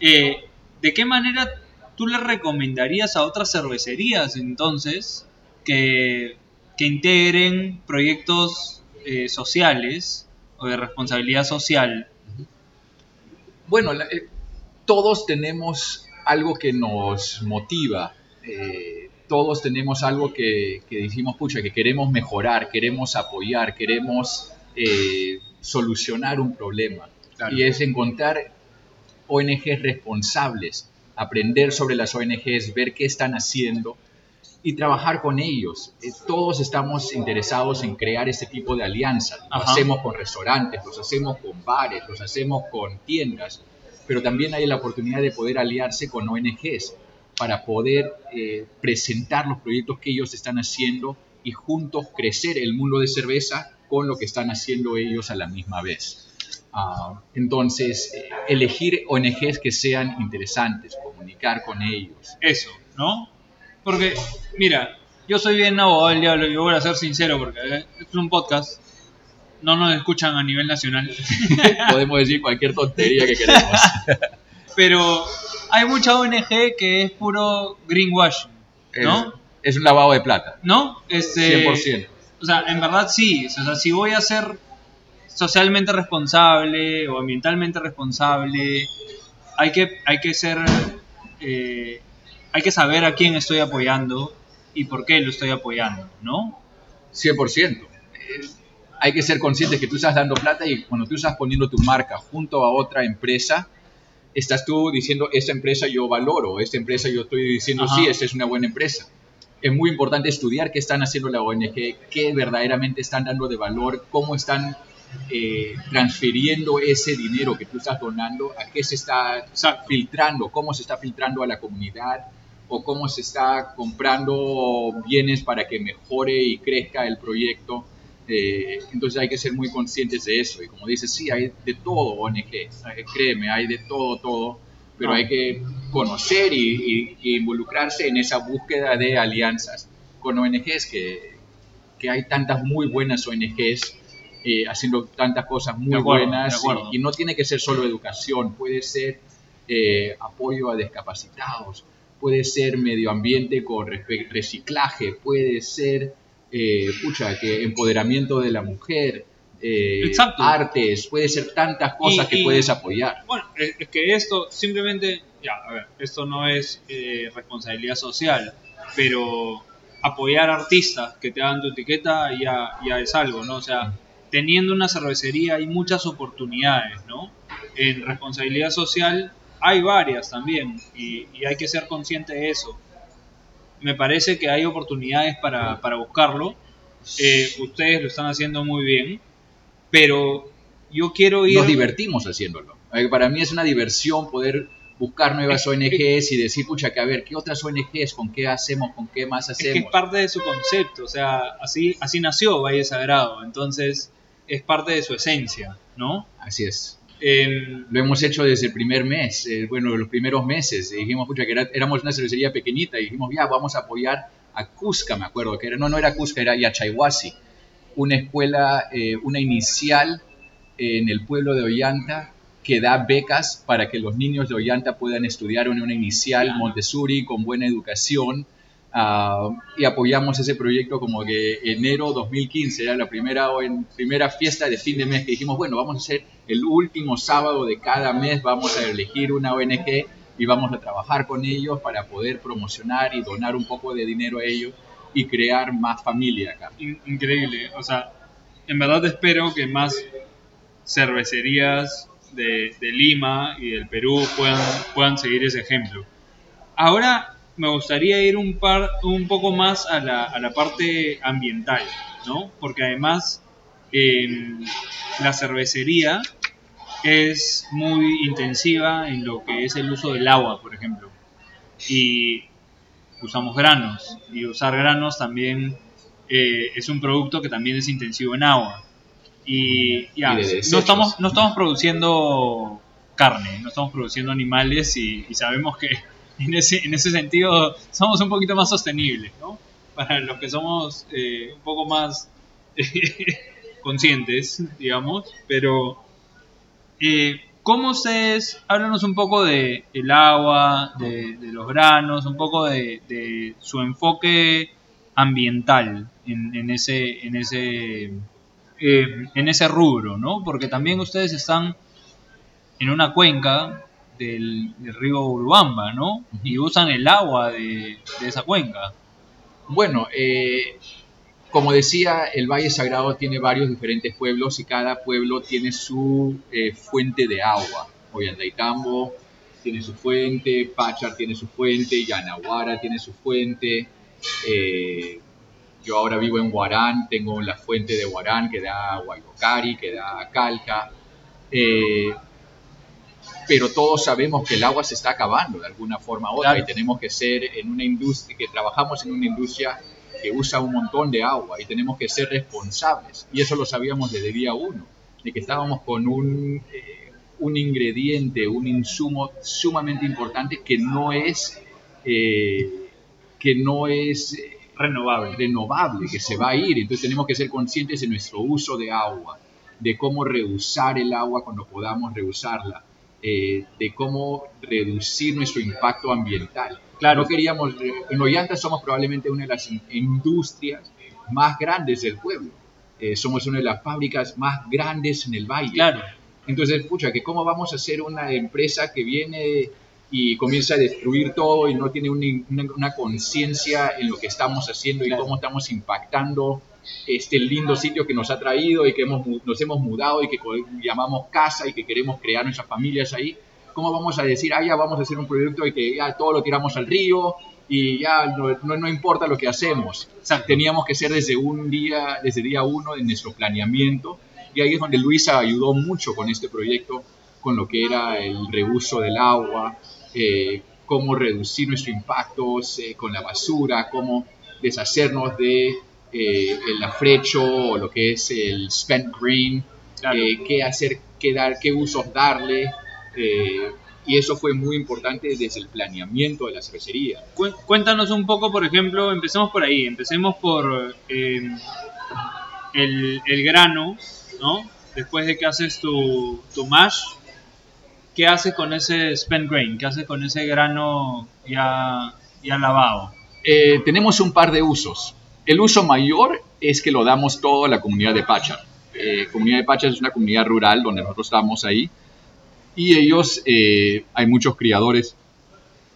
eh, ¿de qué manera tú le recomendarías a otras cervecerías entonces que, que integren proyectos eh, sociales o de responsabilidad social? Bueno, la- eh, todos tenemos algo que nos motiva, eh, todos tenemos algo que, que decimos, pucha, que queremos mejorar, queremos apoyar, queremos solucionar un problema. Claro. Y es encontrar ONGs responsables, aprender sobre las ONGs, ver qué están haciendo y trabajar con ellos. Eh, todos estamos interesados en crear este tipo de alianzas. Lo Ajá. hacemos con restaurantes, los hacemos con bares, los hacemos con tiendas, pero también hay la oportunidad de poder aliarse con ONGs para poder eh, presentar los proyectos que ellos están haciendo y juntos crecer el mundo de cerveza con lo que están haciendo ellos a la misma vez. Ah, entonces, eh, elegir ONGs que sean interesantes, comunicar con ellos. Eso, ¿no? Porque, mira, yo soy bien abogado del diablo, yo voy a ser sincero porque eh, es un podcast, no nos escuchan a nivel nacional, Podemos decir cualquier tontería que queremos. pero hay mucha ONG que es puro greenwashing, ¿no? Es, es un lavado de plata. ¿No? Este, 100%. O sea, en verdad sí. O sea, si voy a ser socialmente responsable o ambientalmente responsable, hay que, hay que ser. eh, hay que saber a quién estoy apoyando y por qué lo estoy apoyando, ¿no? 100%. Eh, hay que ser consciente que tú estás dando plata y cuando tú estás poniendo tu marca junto a otra empresa, estás tú diciendo, esta empresa yo valoro, esta empresa yo estoy diciendo, Ajá. sí, esta es una buena empresa. Es muy importante estudiar qué están haciendo la ONG, qué verdaderamente están dando de valor, cómo están eh, transfiriendo ese dinero que tú estás donando, a qué se está Exacto. filtrando, cómo se está filtrando a la comunidad o cómo se está comprando bienes para que mejore y crezca el proyecto. Eh, entonces hay que ser muy conscientes de eso. Y como dices, sí, hay de todo ONG, créeme, hay de todo, todo, pero Ah. hay que conocer y, y- y involucrarse en esa búsqueda de alianzas con ONGs, que, que hay tantas muy buenas ONGs eh, haciendo tantas cosas muy acuerdo, buenas y, y no tiene que ser solo educación, puede ser eh, apoyo a discapacitados, puede ser medio ambiente con reciclaje, puede ser, eh, pucha, que empoderamiento de la mujer, eh, artes, puede ser tantas cosas Y- que puedes apoyar. Bueno, es, es que esto simplemente, ya, a ver, esto no es eh, responsabilidad social, pero apoyar artistas que te hagan tu etiqueta ya, ya es algo, ¿no? O sea, teniendo una cervecería hay muchas oportunidades, ¿no? En responsabilidad social hay varias también y, y hay que ser consciente de eso. Me parece que hay oportunidades para, para buscarlo. Eh, ustedes lo están haciendo muy bien, pero yo quiero ir... Nos divertimos haciéndolo. Eh, Para mí es una diversión poder buscar nuevas ONGs y decir, pucha, que a ver, ¿qué otras ONGs? ¿Con qué hacemos? ¿Con qué más Es que es hacemos? parte de su concepto, o sea, así, así nació Valle Sagrado, entonces es parte de su esencia, ¿no? Así es. Lo hemos hecho desde el primer mes, eh, bueno, los primeros meses. Y dijimos, pucha, que era- éramos una cervecería pequeñita y dijimos, ya, vamos a apoyar a Cusca, me acuerdo, que era, no, no era Cusca, era Yachayhuasi, una escuela, eh, una inicial en el pueblo de Ollanta que da becas para que los niños de Ollanta puedan estudiar en una inicial. Montessori con buena educación. ah, y apoyamos ese proyecto como que enero 2015 era la primera, en- primera fiesta de fin de mes que dijimos, bueno, vamos a hacer el último sábado de cada mes, vamos a elegir una ONG y vamos a trabajar con ellos para poder promocionar y donar un poco de dinero a ellos y crear más familia acá. in- increíble, o sea, en verdad espero que más cervecerías de, de Lima y del Perú puedan, puedan seguir ese ejemplo. Ahora me gustaría ir un, par, un poco más a la, a la parte ambiental, ¿no? Porque además la cervecería es muy intensiva en lo que es el uso del agua, por ejemplo. Y usamos granos. Y usar granos también eh, es un producto que también es intensivo en agua. Y ya, Y no, estamos, no estamos produciendo carne, no estamos produciendo animales y, y sabemos que en ese, en ese sentido somos un poquito más sostenibles, ¿no? Para los que somos eh, un poco más conscientes, digamos, pero eh, ¿cómo ustedes, háblanos un poco de el agua, de, de los granos, un poco de, de su enfoque ambiental en, en ese, en ese, eh, en ese rubro, ¿no? Porque también ustedes están en una cuenca del, del río Urubamba, ¿no? Y usan el agua de, de esa cuenca. Bueno, eh, como decía, el Valle Sagrado tiene varios diferentes pueblos y cada pueblo tiene su eh, fuente de agua. Ollantaytambo tiene su fuente, Pachar tiene su fuente, Yanaguara tiene su fuente. eh, yo ahora vivo en Huarán, tengo la fuente de Huarán que da a Guayocari, que da a Calca. eh, pero todos sabemos que el agua se está acabando de alguna forma u otra Claro. y tenemos que ser en una industria, que trabajamos en una industria que usa un montón de agua y tenemos que ser responsables. Y eso lo sabíamos desde día uno, de que estábamos con un, eh, un ingrediente, un insumo sumamente importante que no es, eh, que no es eh, Renovable. renovable, que se va a ir. Entonces tenemos que ser conscientes de nuestro uso de agua, de cómo reusar el agua cuando podamos reusarla. eh, de cómo reducir nuestro impacto ambiental. Claro. No queríamos, eh, en Ollanta somos probablemente una de las in- industrias más grandes del pueblo. Eh, somos una de las fábricas más grandes en el valle. Claro. Entonces, pucha, que cómo vamos a ser una empresa que viene y comienza a destruir todo y no tiene un- una, una conciencia en lo que estamos haciendo y Claro. cómo estamos impactando este lindo sitio que nos ha traído y que hemos, nos hemos mudado y que llamamos casa y que queremos crear nuestras familias ahí. ¿Cómo vamos a decir, ah, ya vamos a hacer un proyecto y que ya todo lo tiramos al río y ya no, no, no importa lo que hacemos? Exacto. teníamos que ser desde un día, desde día uno en nuestro planeamiento y ahí es donde Luisa ayudó mucho con este proyecto, con lo que era el reuso del agua, eh, cómo reducir nuestro impacto eh, con la basura, cómo deshacernos de eh, el afrecho o lo que es el spent grain, Claro. eh, qué hacer, qué dar, qué usos darle. Eh, y eso fue muy importante desde el planeamiento de la cervecería. Cu- Cuéntanos un poco, por ejemplo, empecemos por ahí, empecemos por eh, el, el grano, ¿no? Después de que haces tu, tu mash, ¿qué haces con ese spent grain? ¿Qué haces con ese grano ya, ya lavado? Eh, tenemos un par de usos. El uso mayor es que lo damos todo a la comunidad de Pachar. Eh, comunidad de Pachar es una comunidad rural donde nosotros estamos ahí. Y ellos, eh, hay muchos criadores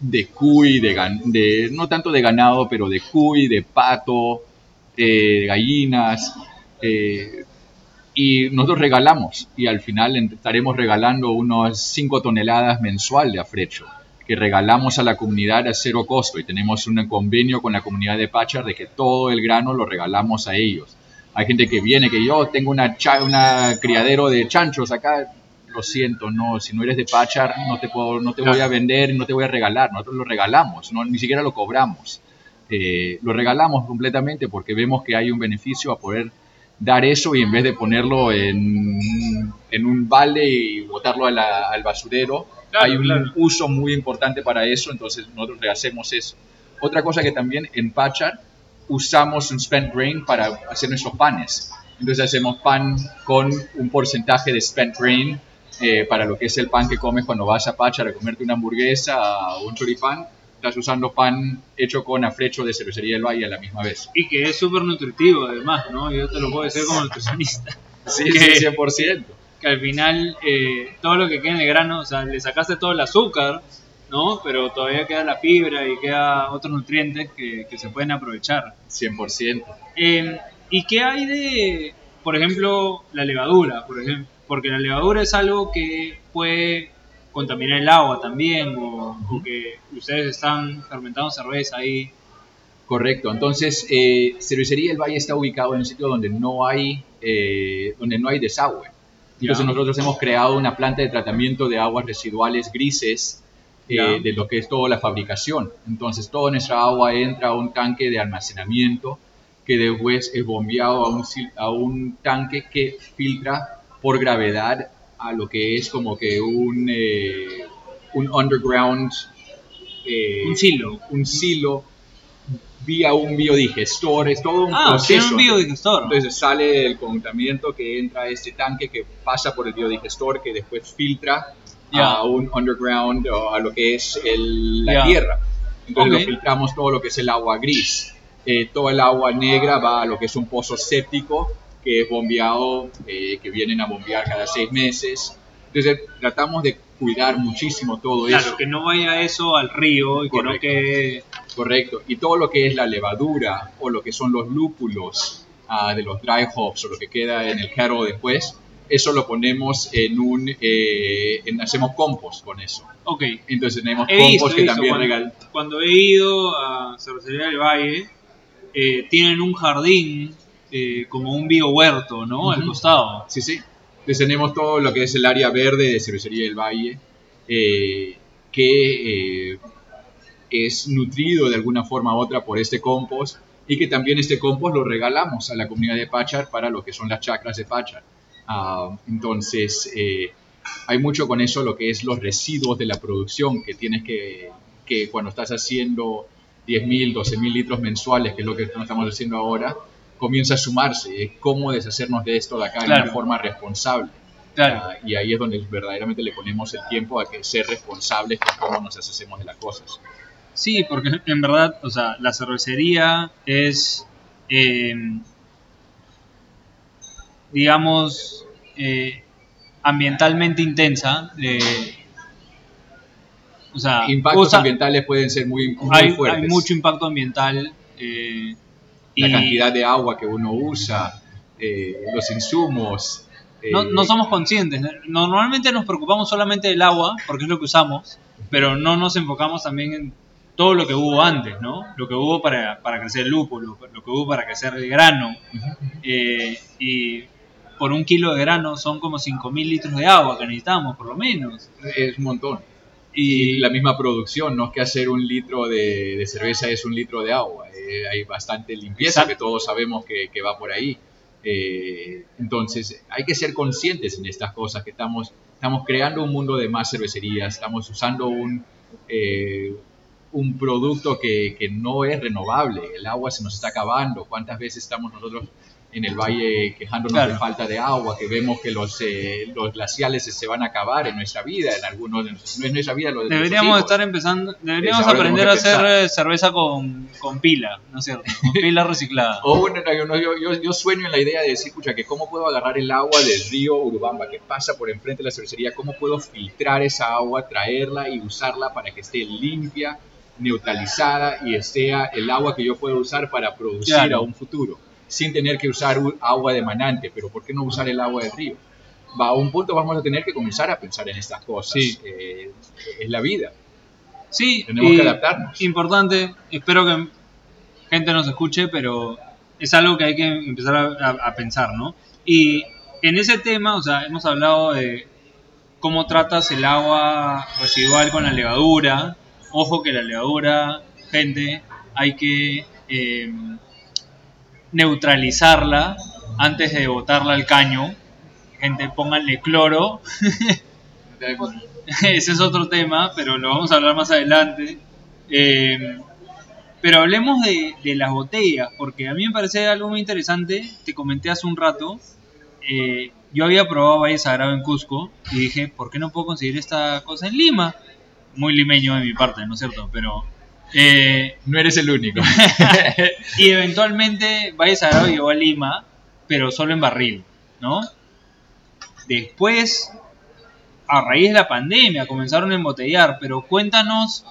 de cuy, de, de- no tanto de ganado, pero de cuy, de pato, eh, de gallinas. eh, y nosotros regalamos. Y al final estaremos regalando unas 5 toneladas mensual de afrecho que regalamos a la comunidad a cero costo y tenemos un convenio con la comunidad de Pachar de que todo el grano lo regalamos a ellos. Hay gente que viene, que yo tengo una, una criadero de chanchos acá, lo siento, no, si no eres de Pachar no te, puedo, no te voy a vender, no te voy a regalar, nosotros lo regalamos, no, ni siquiera lo cobramos. Eh, lo regalamos completamente porque vemos que hay un beneficio a poder dar eso y en vez de ponerlo en, en un balde y botarlo a la- al basurero, Claro, hay un claro. uso muy importante para eso, entonces nosotros le hacemos eso. Otra cosa que también en Pachar usamos un spent grain para hacer nuestros panes. Entonces hacemos pan con un porcentaje de spent grain eh, para lo que es el pan que comes cuando vas a Pachar a comerte una hamburguesa o un choripán. Estás usando pan hecho con afrecho de cervecería del Valle a la misma vez. Y que es súper nutritivo además, ¿no? Yo te lo puedo decir como nutricionista. Sí, Que- sí, 100%. que al final eh, todo lo que queda en el grano, o sea, le sacaste todo el azúcar, ¿no? Pero todavía queda la fibra y queda otros nutrientes que, que se pueden aprovechar. 100%. Eh, ¿Y qué hay de, por ejemplo, la levadura? Por ejemplo, porque la levadura es algo que puede contaminar el agua también, o, o que ustedes están fermentando cerveza ahí. Correcto. Entonces, eh, Cervecería El Valle está ubicado en un sitio donde no hay, eh, donde no hay desagüe. Entonces, Ya. nosotros hemos creado una planta de tratamiento de aguas residuales grises eh, Ya. de lo que es toda la fabricación. Entonces, toda nuestra agua entra a un tanque de almacenamiento que después es bombeado a un, a un tanque que filtra por gravedad a lo que es como que un, eh, un underground eh, Un silo. un silo vía un biodigestor, es todo un Ah, proceso. un biodigestor. Entonces sale el contaminamiento que entra a este tanque que pasa por el biodigestor que después filtra a un underground o a lo que es el- la tierra. Entonces lo filtramos todo lo que es el agua gris. Eh, todo el agua negra va a lo que es un pozo séptico que es bombeado, eh, que vienen a bombear cada seis meses. Entonces tratamos de cuidar muchísimo todo Claro, eso. que no vaya eso al río y que no Correcto. quede... Correcto. Y todo lo que es la levadura o lo que son los lúpulos ah, de los dry hops o lo que queda en el kettle después, eso lo ponemos en un... eh, en- hacemos compost con eso. Ok, Entonces tenemos He visto, compost he que visto, también cuando, regal... cuando he ido a Cervecería del Valle, eh, tienen un jardín eh, como un biohuerto, ¿no? Al Ujú. costado. Sí, sí. Entonces tenemos todo lo que es el área verde de Cervecería del Valle, eh, que eh, es nutrido de alguna forma u otra por este compost y que también este compost lo regalamos a la comunidad de Pachar para lo que son las chacras de Pachar. Ah, entonces, eh, hay mucho con eso lo que es los residuos de la producción que tienes que, que cuando estás haciendo 10.000, 12.000 litros mensuales, que es lo que estamos haciendo ahora, comienza a sumarse. Es cómo deshacernos de esto de acá de Claro. una forma responsable. Claro. Ah, y ahí es donde verdaderamente le ponemos el tiempo a que ser responsables con cómo nos hacemos de las cosas. Sí, porque en verdad, o sea, la cervecería es, eh, digamos, eh, ambientalmente intensa. eh, o sea, Impactos usa- ambientales pueden ser muy, muy hay, fuertes. hay mucho impacto ambiental. eh, La cantidad de agua que uno usa, eh, los insumos. eh, no, no somos conscientes. Normalmente nos preocupamos solamente del agua, porque es lo que usamos, pero no nos enfocamos también en todo lo que hubo antes, ¿no? Lo que hubo para, para crecer el lúpulo, lo que hubo para crecer el grano. eh, y por un kilo de grano son como 5.000 litros de agua que necesitamos, por lo menos. Es un montón. Y la misma producción, no es que hacer un litro de, de cerveza es un litro de agua. eh, hay bastante limpieza Exacto. que todos sabemos que, que va por ahí. Eh, entonces, hay que ser conscientes en estas cosas, que estamos, estamos creando un mundo de más cervecerías, estamos usando un, eh, un producto que, que no es renovable, el agua se nos está acabando, ¿cuántas veces estamos nosotros en el valle quejándonos Claro. de falta de agua, que vemos que los, eh, los glaciales se van a acabar en nuestra vida, en algunos, no en nuestra vida, lo de nuestros deberíamos estar empezando, deberíamos aprender a hacer eh, cerveza con, con pila, ¿no es cierto? Con pila reciclada. O bueno, no, yo, yo, yo- sueño en la idea de decir, que cómo puedo agarrar el agua del río Urubamba que pasa por enfrente de la cervecería, cómo puedo filtrar esa agua, traerla y usarla para que esté limpia, neutralizada y sea el agua que yo puedo usar para producir Claro. a un futuro, sin tener que usar agua de manante, pero ¿por qué no usar el agua del río? Va, a un punto vamos a tener que comenzar a pensar en estas cosas. Sí. Eh, es la vida. Sí, Tenemos que adaptarnos. Importante, espero que gente nos escuche, pero es algo que hay que empezar a, a- a pensar, ¿no? Y en ese tema, o sea, hemos hablado de cómo tratas el agua residual con la levadura. Ojo que la levadura, gente, hay que eh, neutralizarla antes de botarla al caño. Gente, pónganle cloro ese es otro tema, pero lo vamos a hablar más adelante. Eh, pero hablemos de, de las botellas, porque a mí me parece algo muy interesante. Te comenté hace un rato. eh, yo había probado Valle Sagrado en Cusco y dije, ¿por qué no puedo conseguir esta cosa en Lima? Muy limeño de mi parte, ¿no es cierto? Pero. Eh, No eres el único. y eventualmente Valle Sagrado llegó a Lima, pero solo en barril, ¿no? Después, a raíz de la pandemia, comenzaron a embotellar, pero cuéntanos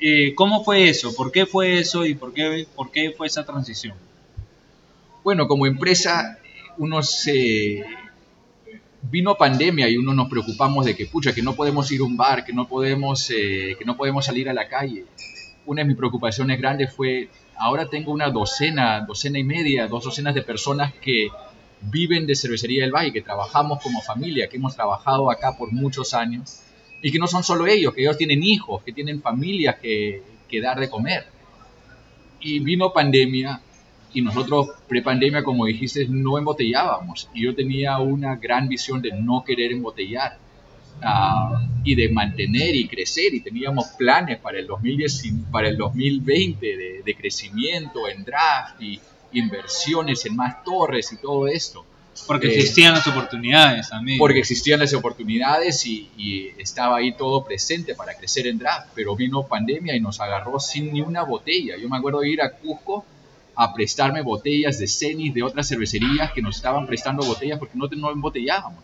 eh, cómo fue eso, por qué fue eso y por qué, por qué fue esa transición. Bueno, como empresa, uno se vino pandemia y uno nos preocupamos de que pucha, que no podemos ir a un bar, que no podemos, eh, que no podemos salir a la calle. Una de mis preocupaciones grandes fue, ahora tengo una docena, docena y media, dos docenas de personas que viven de cervecería del Valle, que trabajamos como familia, que hemos trabajado acá por muchos años y que no son solo ellos, que ellos tienen hijos, que tienen familias que, que dar de comer. Y vino pandemia y nosotros pre-pandemia, como dijiste, no embotellábamos. Y yo tenía una gran visión de no querer embotellar ah, y de mantener y crecer. Y teníamos planes para el, 2010, para el 2020 de, de crecimiento en draft y inversiones en más torres y todo esto. Porque Eh, existían las oportunidades también. Porque existían las oportunidades y, y estaba ahí todo presente para crecer en draft, pero vino pandemia y nos agarró sin ni una botella. Yo me acuerdo de ir a Cusco a prestarme botellas de Cenis de otras cervecerías que nos estaban prestando botellas porque no, no embotellábamos.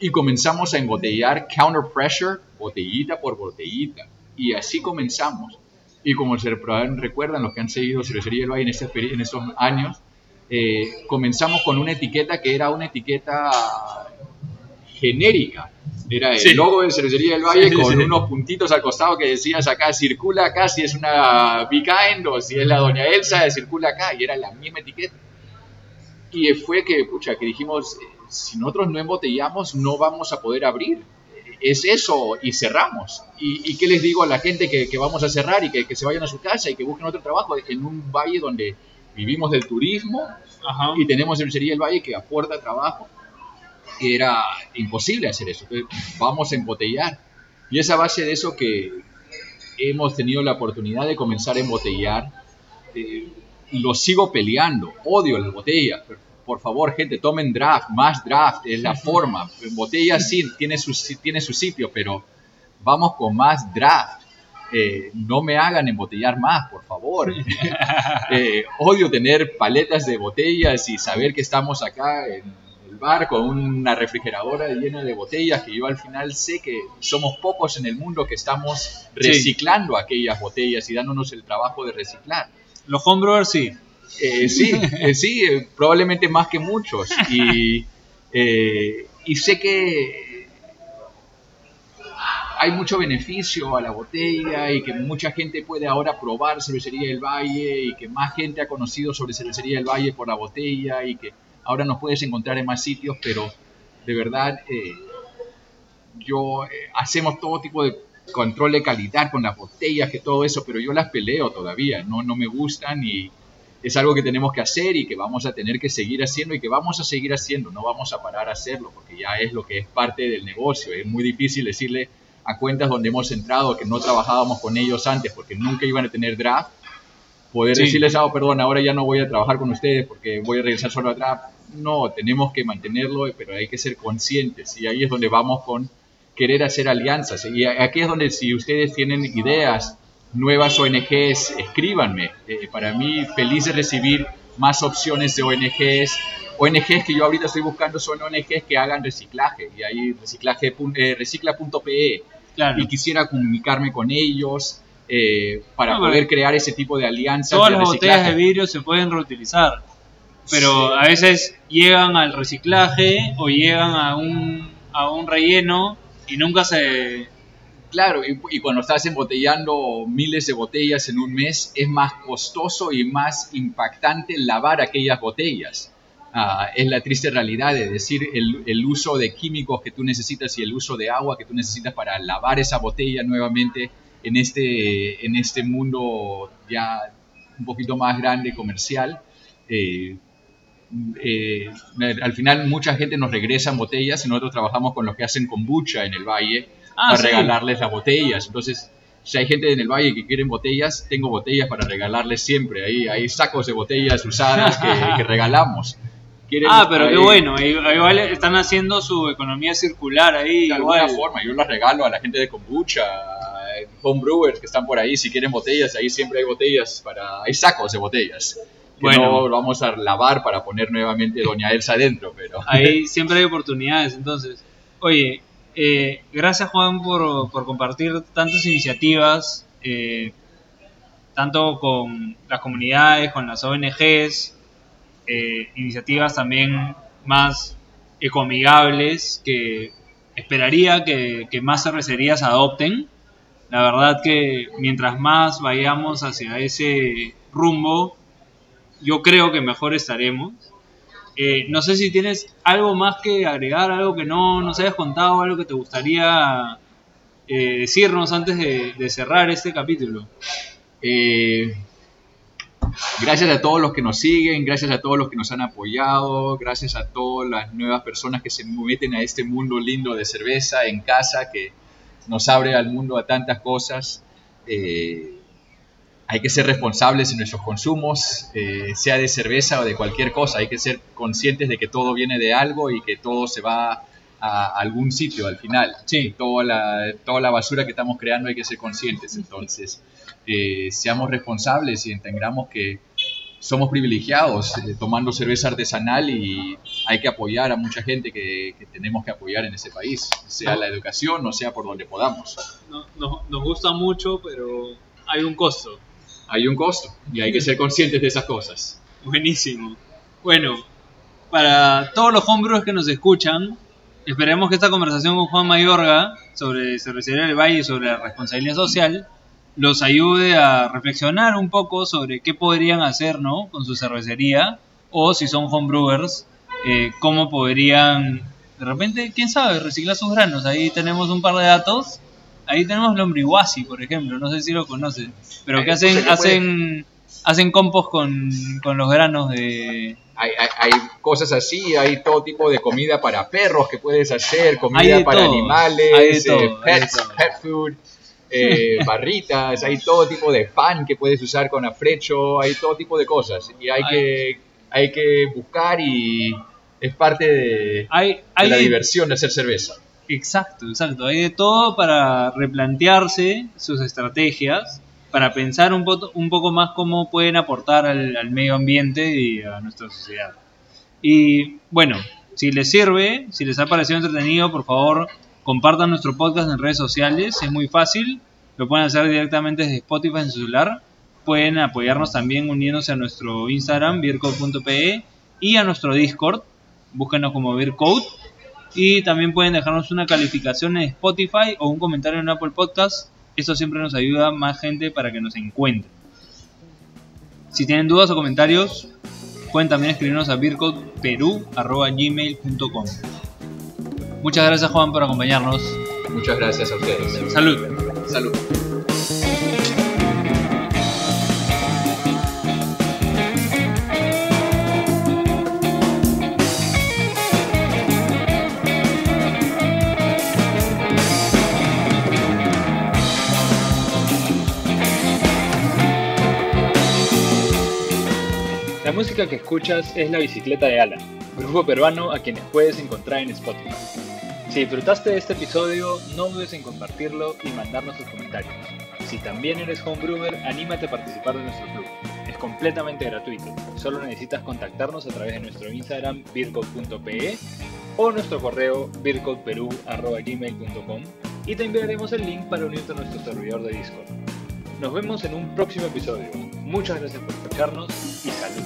Y comenzamos a embotellar Counter Pressure, botellita por botellita. Y así comenzamos. Y como se recuerdan los que han seguido Cervecería del Valle en, este, en estos años, eh, comenzamos con una etiqueta que era una etiqueta genérica. Era el Sí. logo de Cervecería del Valle Sí, sí, con unos puntitos al costado que decías acá, circula acá si es una Behind o si es la Doña Elsa, circula acá. Y era la misma etiqueta. Y fue que, pucha, que dijimos, si nosotros no embotellamos, no vamos a poder abrir. Es eso, y cerramos. ¿Y, y qué les digo a la gente que, que vamos a cerrar y que, que se vayan a su casa y que busquen otro trabajo en un valle donde vivimos del turismo Ajá. y tenemos Cervecería del Valle que aporta trabajo? Era imposible hacer eso. Entonces, vamos a embotellar. Y es a base de eso que hemos tenido la oportunidad de comenzar a embotellar. Eh, lo sigo peleando, odio las botellas, pero por favor, gente, tomen draft, más draft, es la forma. Botella sí tiene su, tiene su sitio, pero vamos con más draft. Eh, no me hagan embotellar más, por favor. Eh, odio tener paletas de botellas y saber que estamos acá en el bar con una refrigeradora llena de botellas que yo al final sé que somos pocos en el mundo que estamos reciclando aquellas botellas y dándonos el trabajo de reciclar. Los homebrewers sí. Eh, sí, sí, probablemente más que muchos. Y, y sé que hay mucho beneficio a la botella y que mucha gente puede ahora probar cervecería del Valle y que más gente ha conocido sobre cervecería del Valle por la botella y que ahora nos puedes encontrar en más sitios, pero de verdad eh, yo eh, hacemos todo tipo de control de calidad con las botellas, que todo eso, pero yo las peleo todavía, no, no me gustan y es algo que tenemos que hacer y que vamos a tener que seguir haciendo y que vamos a seguir haciendo, no vamos a parar a hacerlo porque ya es lo que es parte del negocio, es muy difícil decirle a cuentas donde hemos entrado que no trabajábamos con ellos antes porque nunca iban a tener draft, poder decirles, ah, perdón, ahora ya no voy a trabajar con ustedes porque voy a regresar solo a draft. No, tenemos que mantenerlo, pero hay que ser conscientes y ahí es donde vamos con querer hacer alianzas. Y aquí es donde si ustedes tienen ideas, nuevas ONGs, escríbanme. Eh, para mí, feliz de recibir más opciones de ONGs. ONGs que yo ahorita estoy buscando son ONGs que hagan reciclaje. Y ahí reciclaje, eh, recicla.pe y quisiera comunicarme con ellos eh, para poder crear ese tipo de alianzas. Todas las botellas de vidrio se pueden reutilizar, pero a veces llegan al reciclaje o llegan a un, a un relleno y nunca se... Claro, y, cuando estás embotellando miles de botellas en un mes, es más costoso y más impactante lavar aquellas botellas. Ah, es la triste realidad de decir el, uso de químicos que tú necesitas y el uso de agua que tú necesitas para lavar esa botella nuevamente en este, en este mundo ya un poquito más grande comercial. Eh, eh, al final mucha gente nos regresa en botellas y nosotros trabajamos con los que hacen kombucha en el valle ah, para regalarles las botellas. Entonces, si hay gente en el valle que quieren botellas, tengo botellas para regalarles siempre. Ahí hay sacos de botellas usadas que, que regalamos ah, pero qué bueno, igual están haciendo su economía circular ahí. De alguna forma, yo las regalo a la gente de kombucha, homebrewers que están por ahí, si quieren botellas, ahí siempre hay botellas, para hay sacos de botellas. Que bueno, no vamos a lavar para poner nuevamente Doña Elsa adentro, pero... Ahí siempre hay oportunidades, entonces. Oye, eh, gracias Juan por, compartir tantas iniciativas, eh, tanto con las comunidades, con las ONGs, eh, iniciativas también más ecoamigables que esperaría que, más cervecerías adopten. La verdad que mientras más vayamos hacia ese rumbo, yo creo que mejor estaremos. No sé si tienes algo más que agregar, algo que no nos hayas contado, algo que te gustaría eh, decirnos antes de, de, cerrar este capítulo. Eh, Gracias a todos los que nos siguen, gracias a todos los que nos han apoyado, gracias a todas las nuevas personas que se meten a este mundo lindo de cerveza en casa, que nos abre al mundo a tantas cosas. Eh, hay que ser responsables en nuestros consumos, eh, sea de cerveza o de cualquier cosa. Hay que ser conscientes de que todo viene de algo y que todo se va a algún sitio al final. Sí. Toda la, toda la basura que estamos creando hay que ser conscientes. Entonces, eh, seamos responsables y entendamos que somos privilegiados eh, tomando cerveza artesanal y hay que apoyar a mucha gente que, tenemos que apoyar en ese país, sea la educación o sea por donde podamos. nos gusta mucho, pero hay un costo. Hay un costo y hay que ser conscientes de esas cosas. Buenísimo. Bueno, para todos los homebrewers que nos escuchan, esperemos que esta conversación con Juan Mayorga sobre Cervecería del Valle y sobre la responsabilidad social los ayude a reflexionar un poco sobre qué podrían hacer ¿no? con su cervecería o si son homebrewers, eh, cómo podrían, de repente, quién sabe, reciclar sus granos. Ahí tenemos un par de datos. Ahí tenemos lombriguasi, por ejemplo, no sé si lo conocen, pero que hacen, hacen, hacen compost con, con los granos de, hay, hay, cosas así, hay todo tipo de comida para perros que puedes hacer, comida para animales, eh, pets, pet food eh, barritas, hay todo tipo de pan que puedes usar con afrecho, hay todo tipo de cosas. Y hay que hay que buscar y es parte de, Hay, de la hay- diversión de hacer cerveza. Exacto, exacto. Hay de todo para replantearse sus estrategias, para pensar un, po- un poco más cómo pueden aportar al, medio ambiente y a nuestra sociedad. Y bueno, si les sirve, si les ha parecido entretenido, por favor, compartan nuestro podcast en redes sociales. Es muy fácil. Lo pueden hacer directamente desde Spotify en su celular. Pueden apoyarnos también uniéndose a nuestro Instagram, beercode.pe, y a nuestro Discord. Búsquenos como Beercode. Y también pueden dejarnos una calificación en Spotify o un comentario en Apple Podcast. Esto siempre nos ayuda a más gente para que nos encuentre. Si tienen dudas o comentarios, pueden también escribirnos a beercodeperu.gmail.com Muchas gracias Juan por acompañarnos. Muchas gracias a ustedes. Salud. Salud. Música que escuchas es La Bicicleta de Alan, grupo peruano a quienes puedes encontrar en Spotify. Si disfrutaste de este episodio, no dudes en compartirlo y mandarnos tus comentarios. Si también eres homebrewer, anímate a participar de nuestro club. Es completamente gratuito. Solo necesitas contactarnos a través de nuestro Instagram beercode.pe o nuestro correo beercodeperu.gmail.com y te enviaremos el link para unirte a nuestro servidor de Discord. Nos vemos en un próximo episodio. Muchas gracias por escucharnos y salud.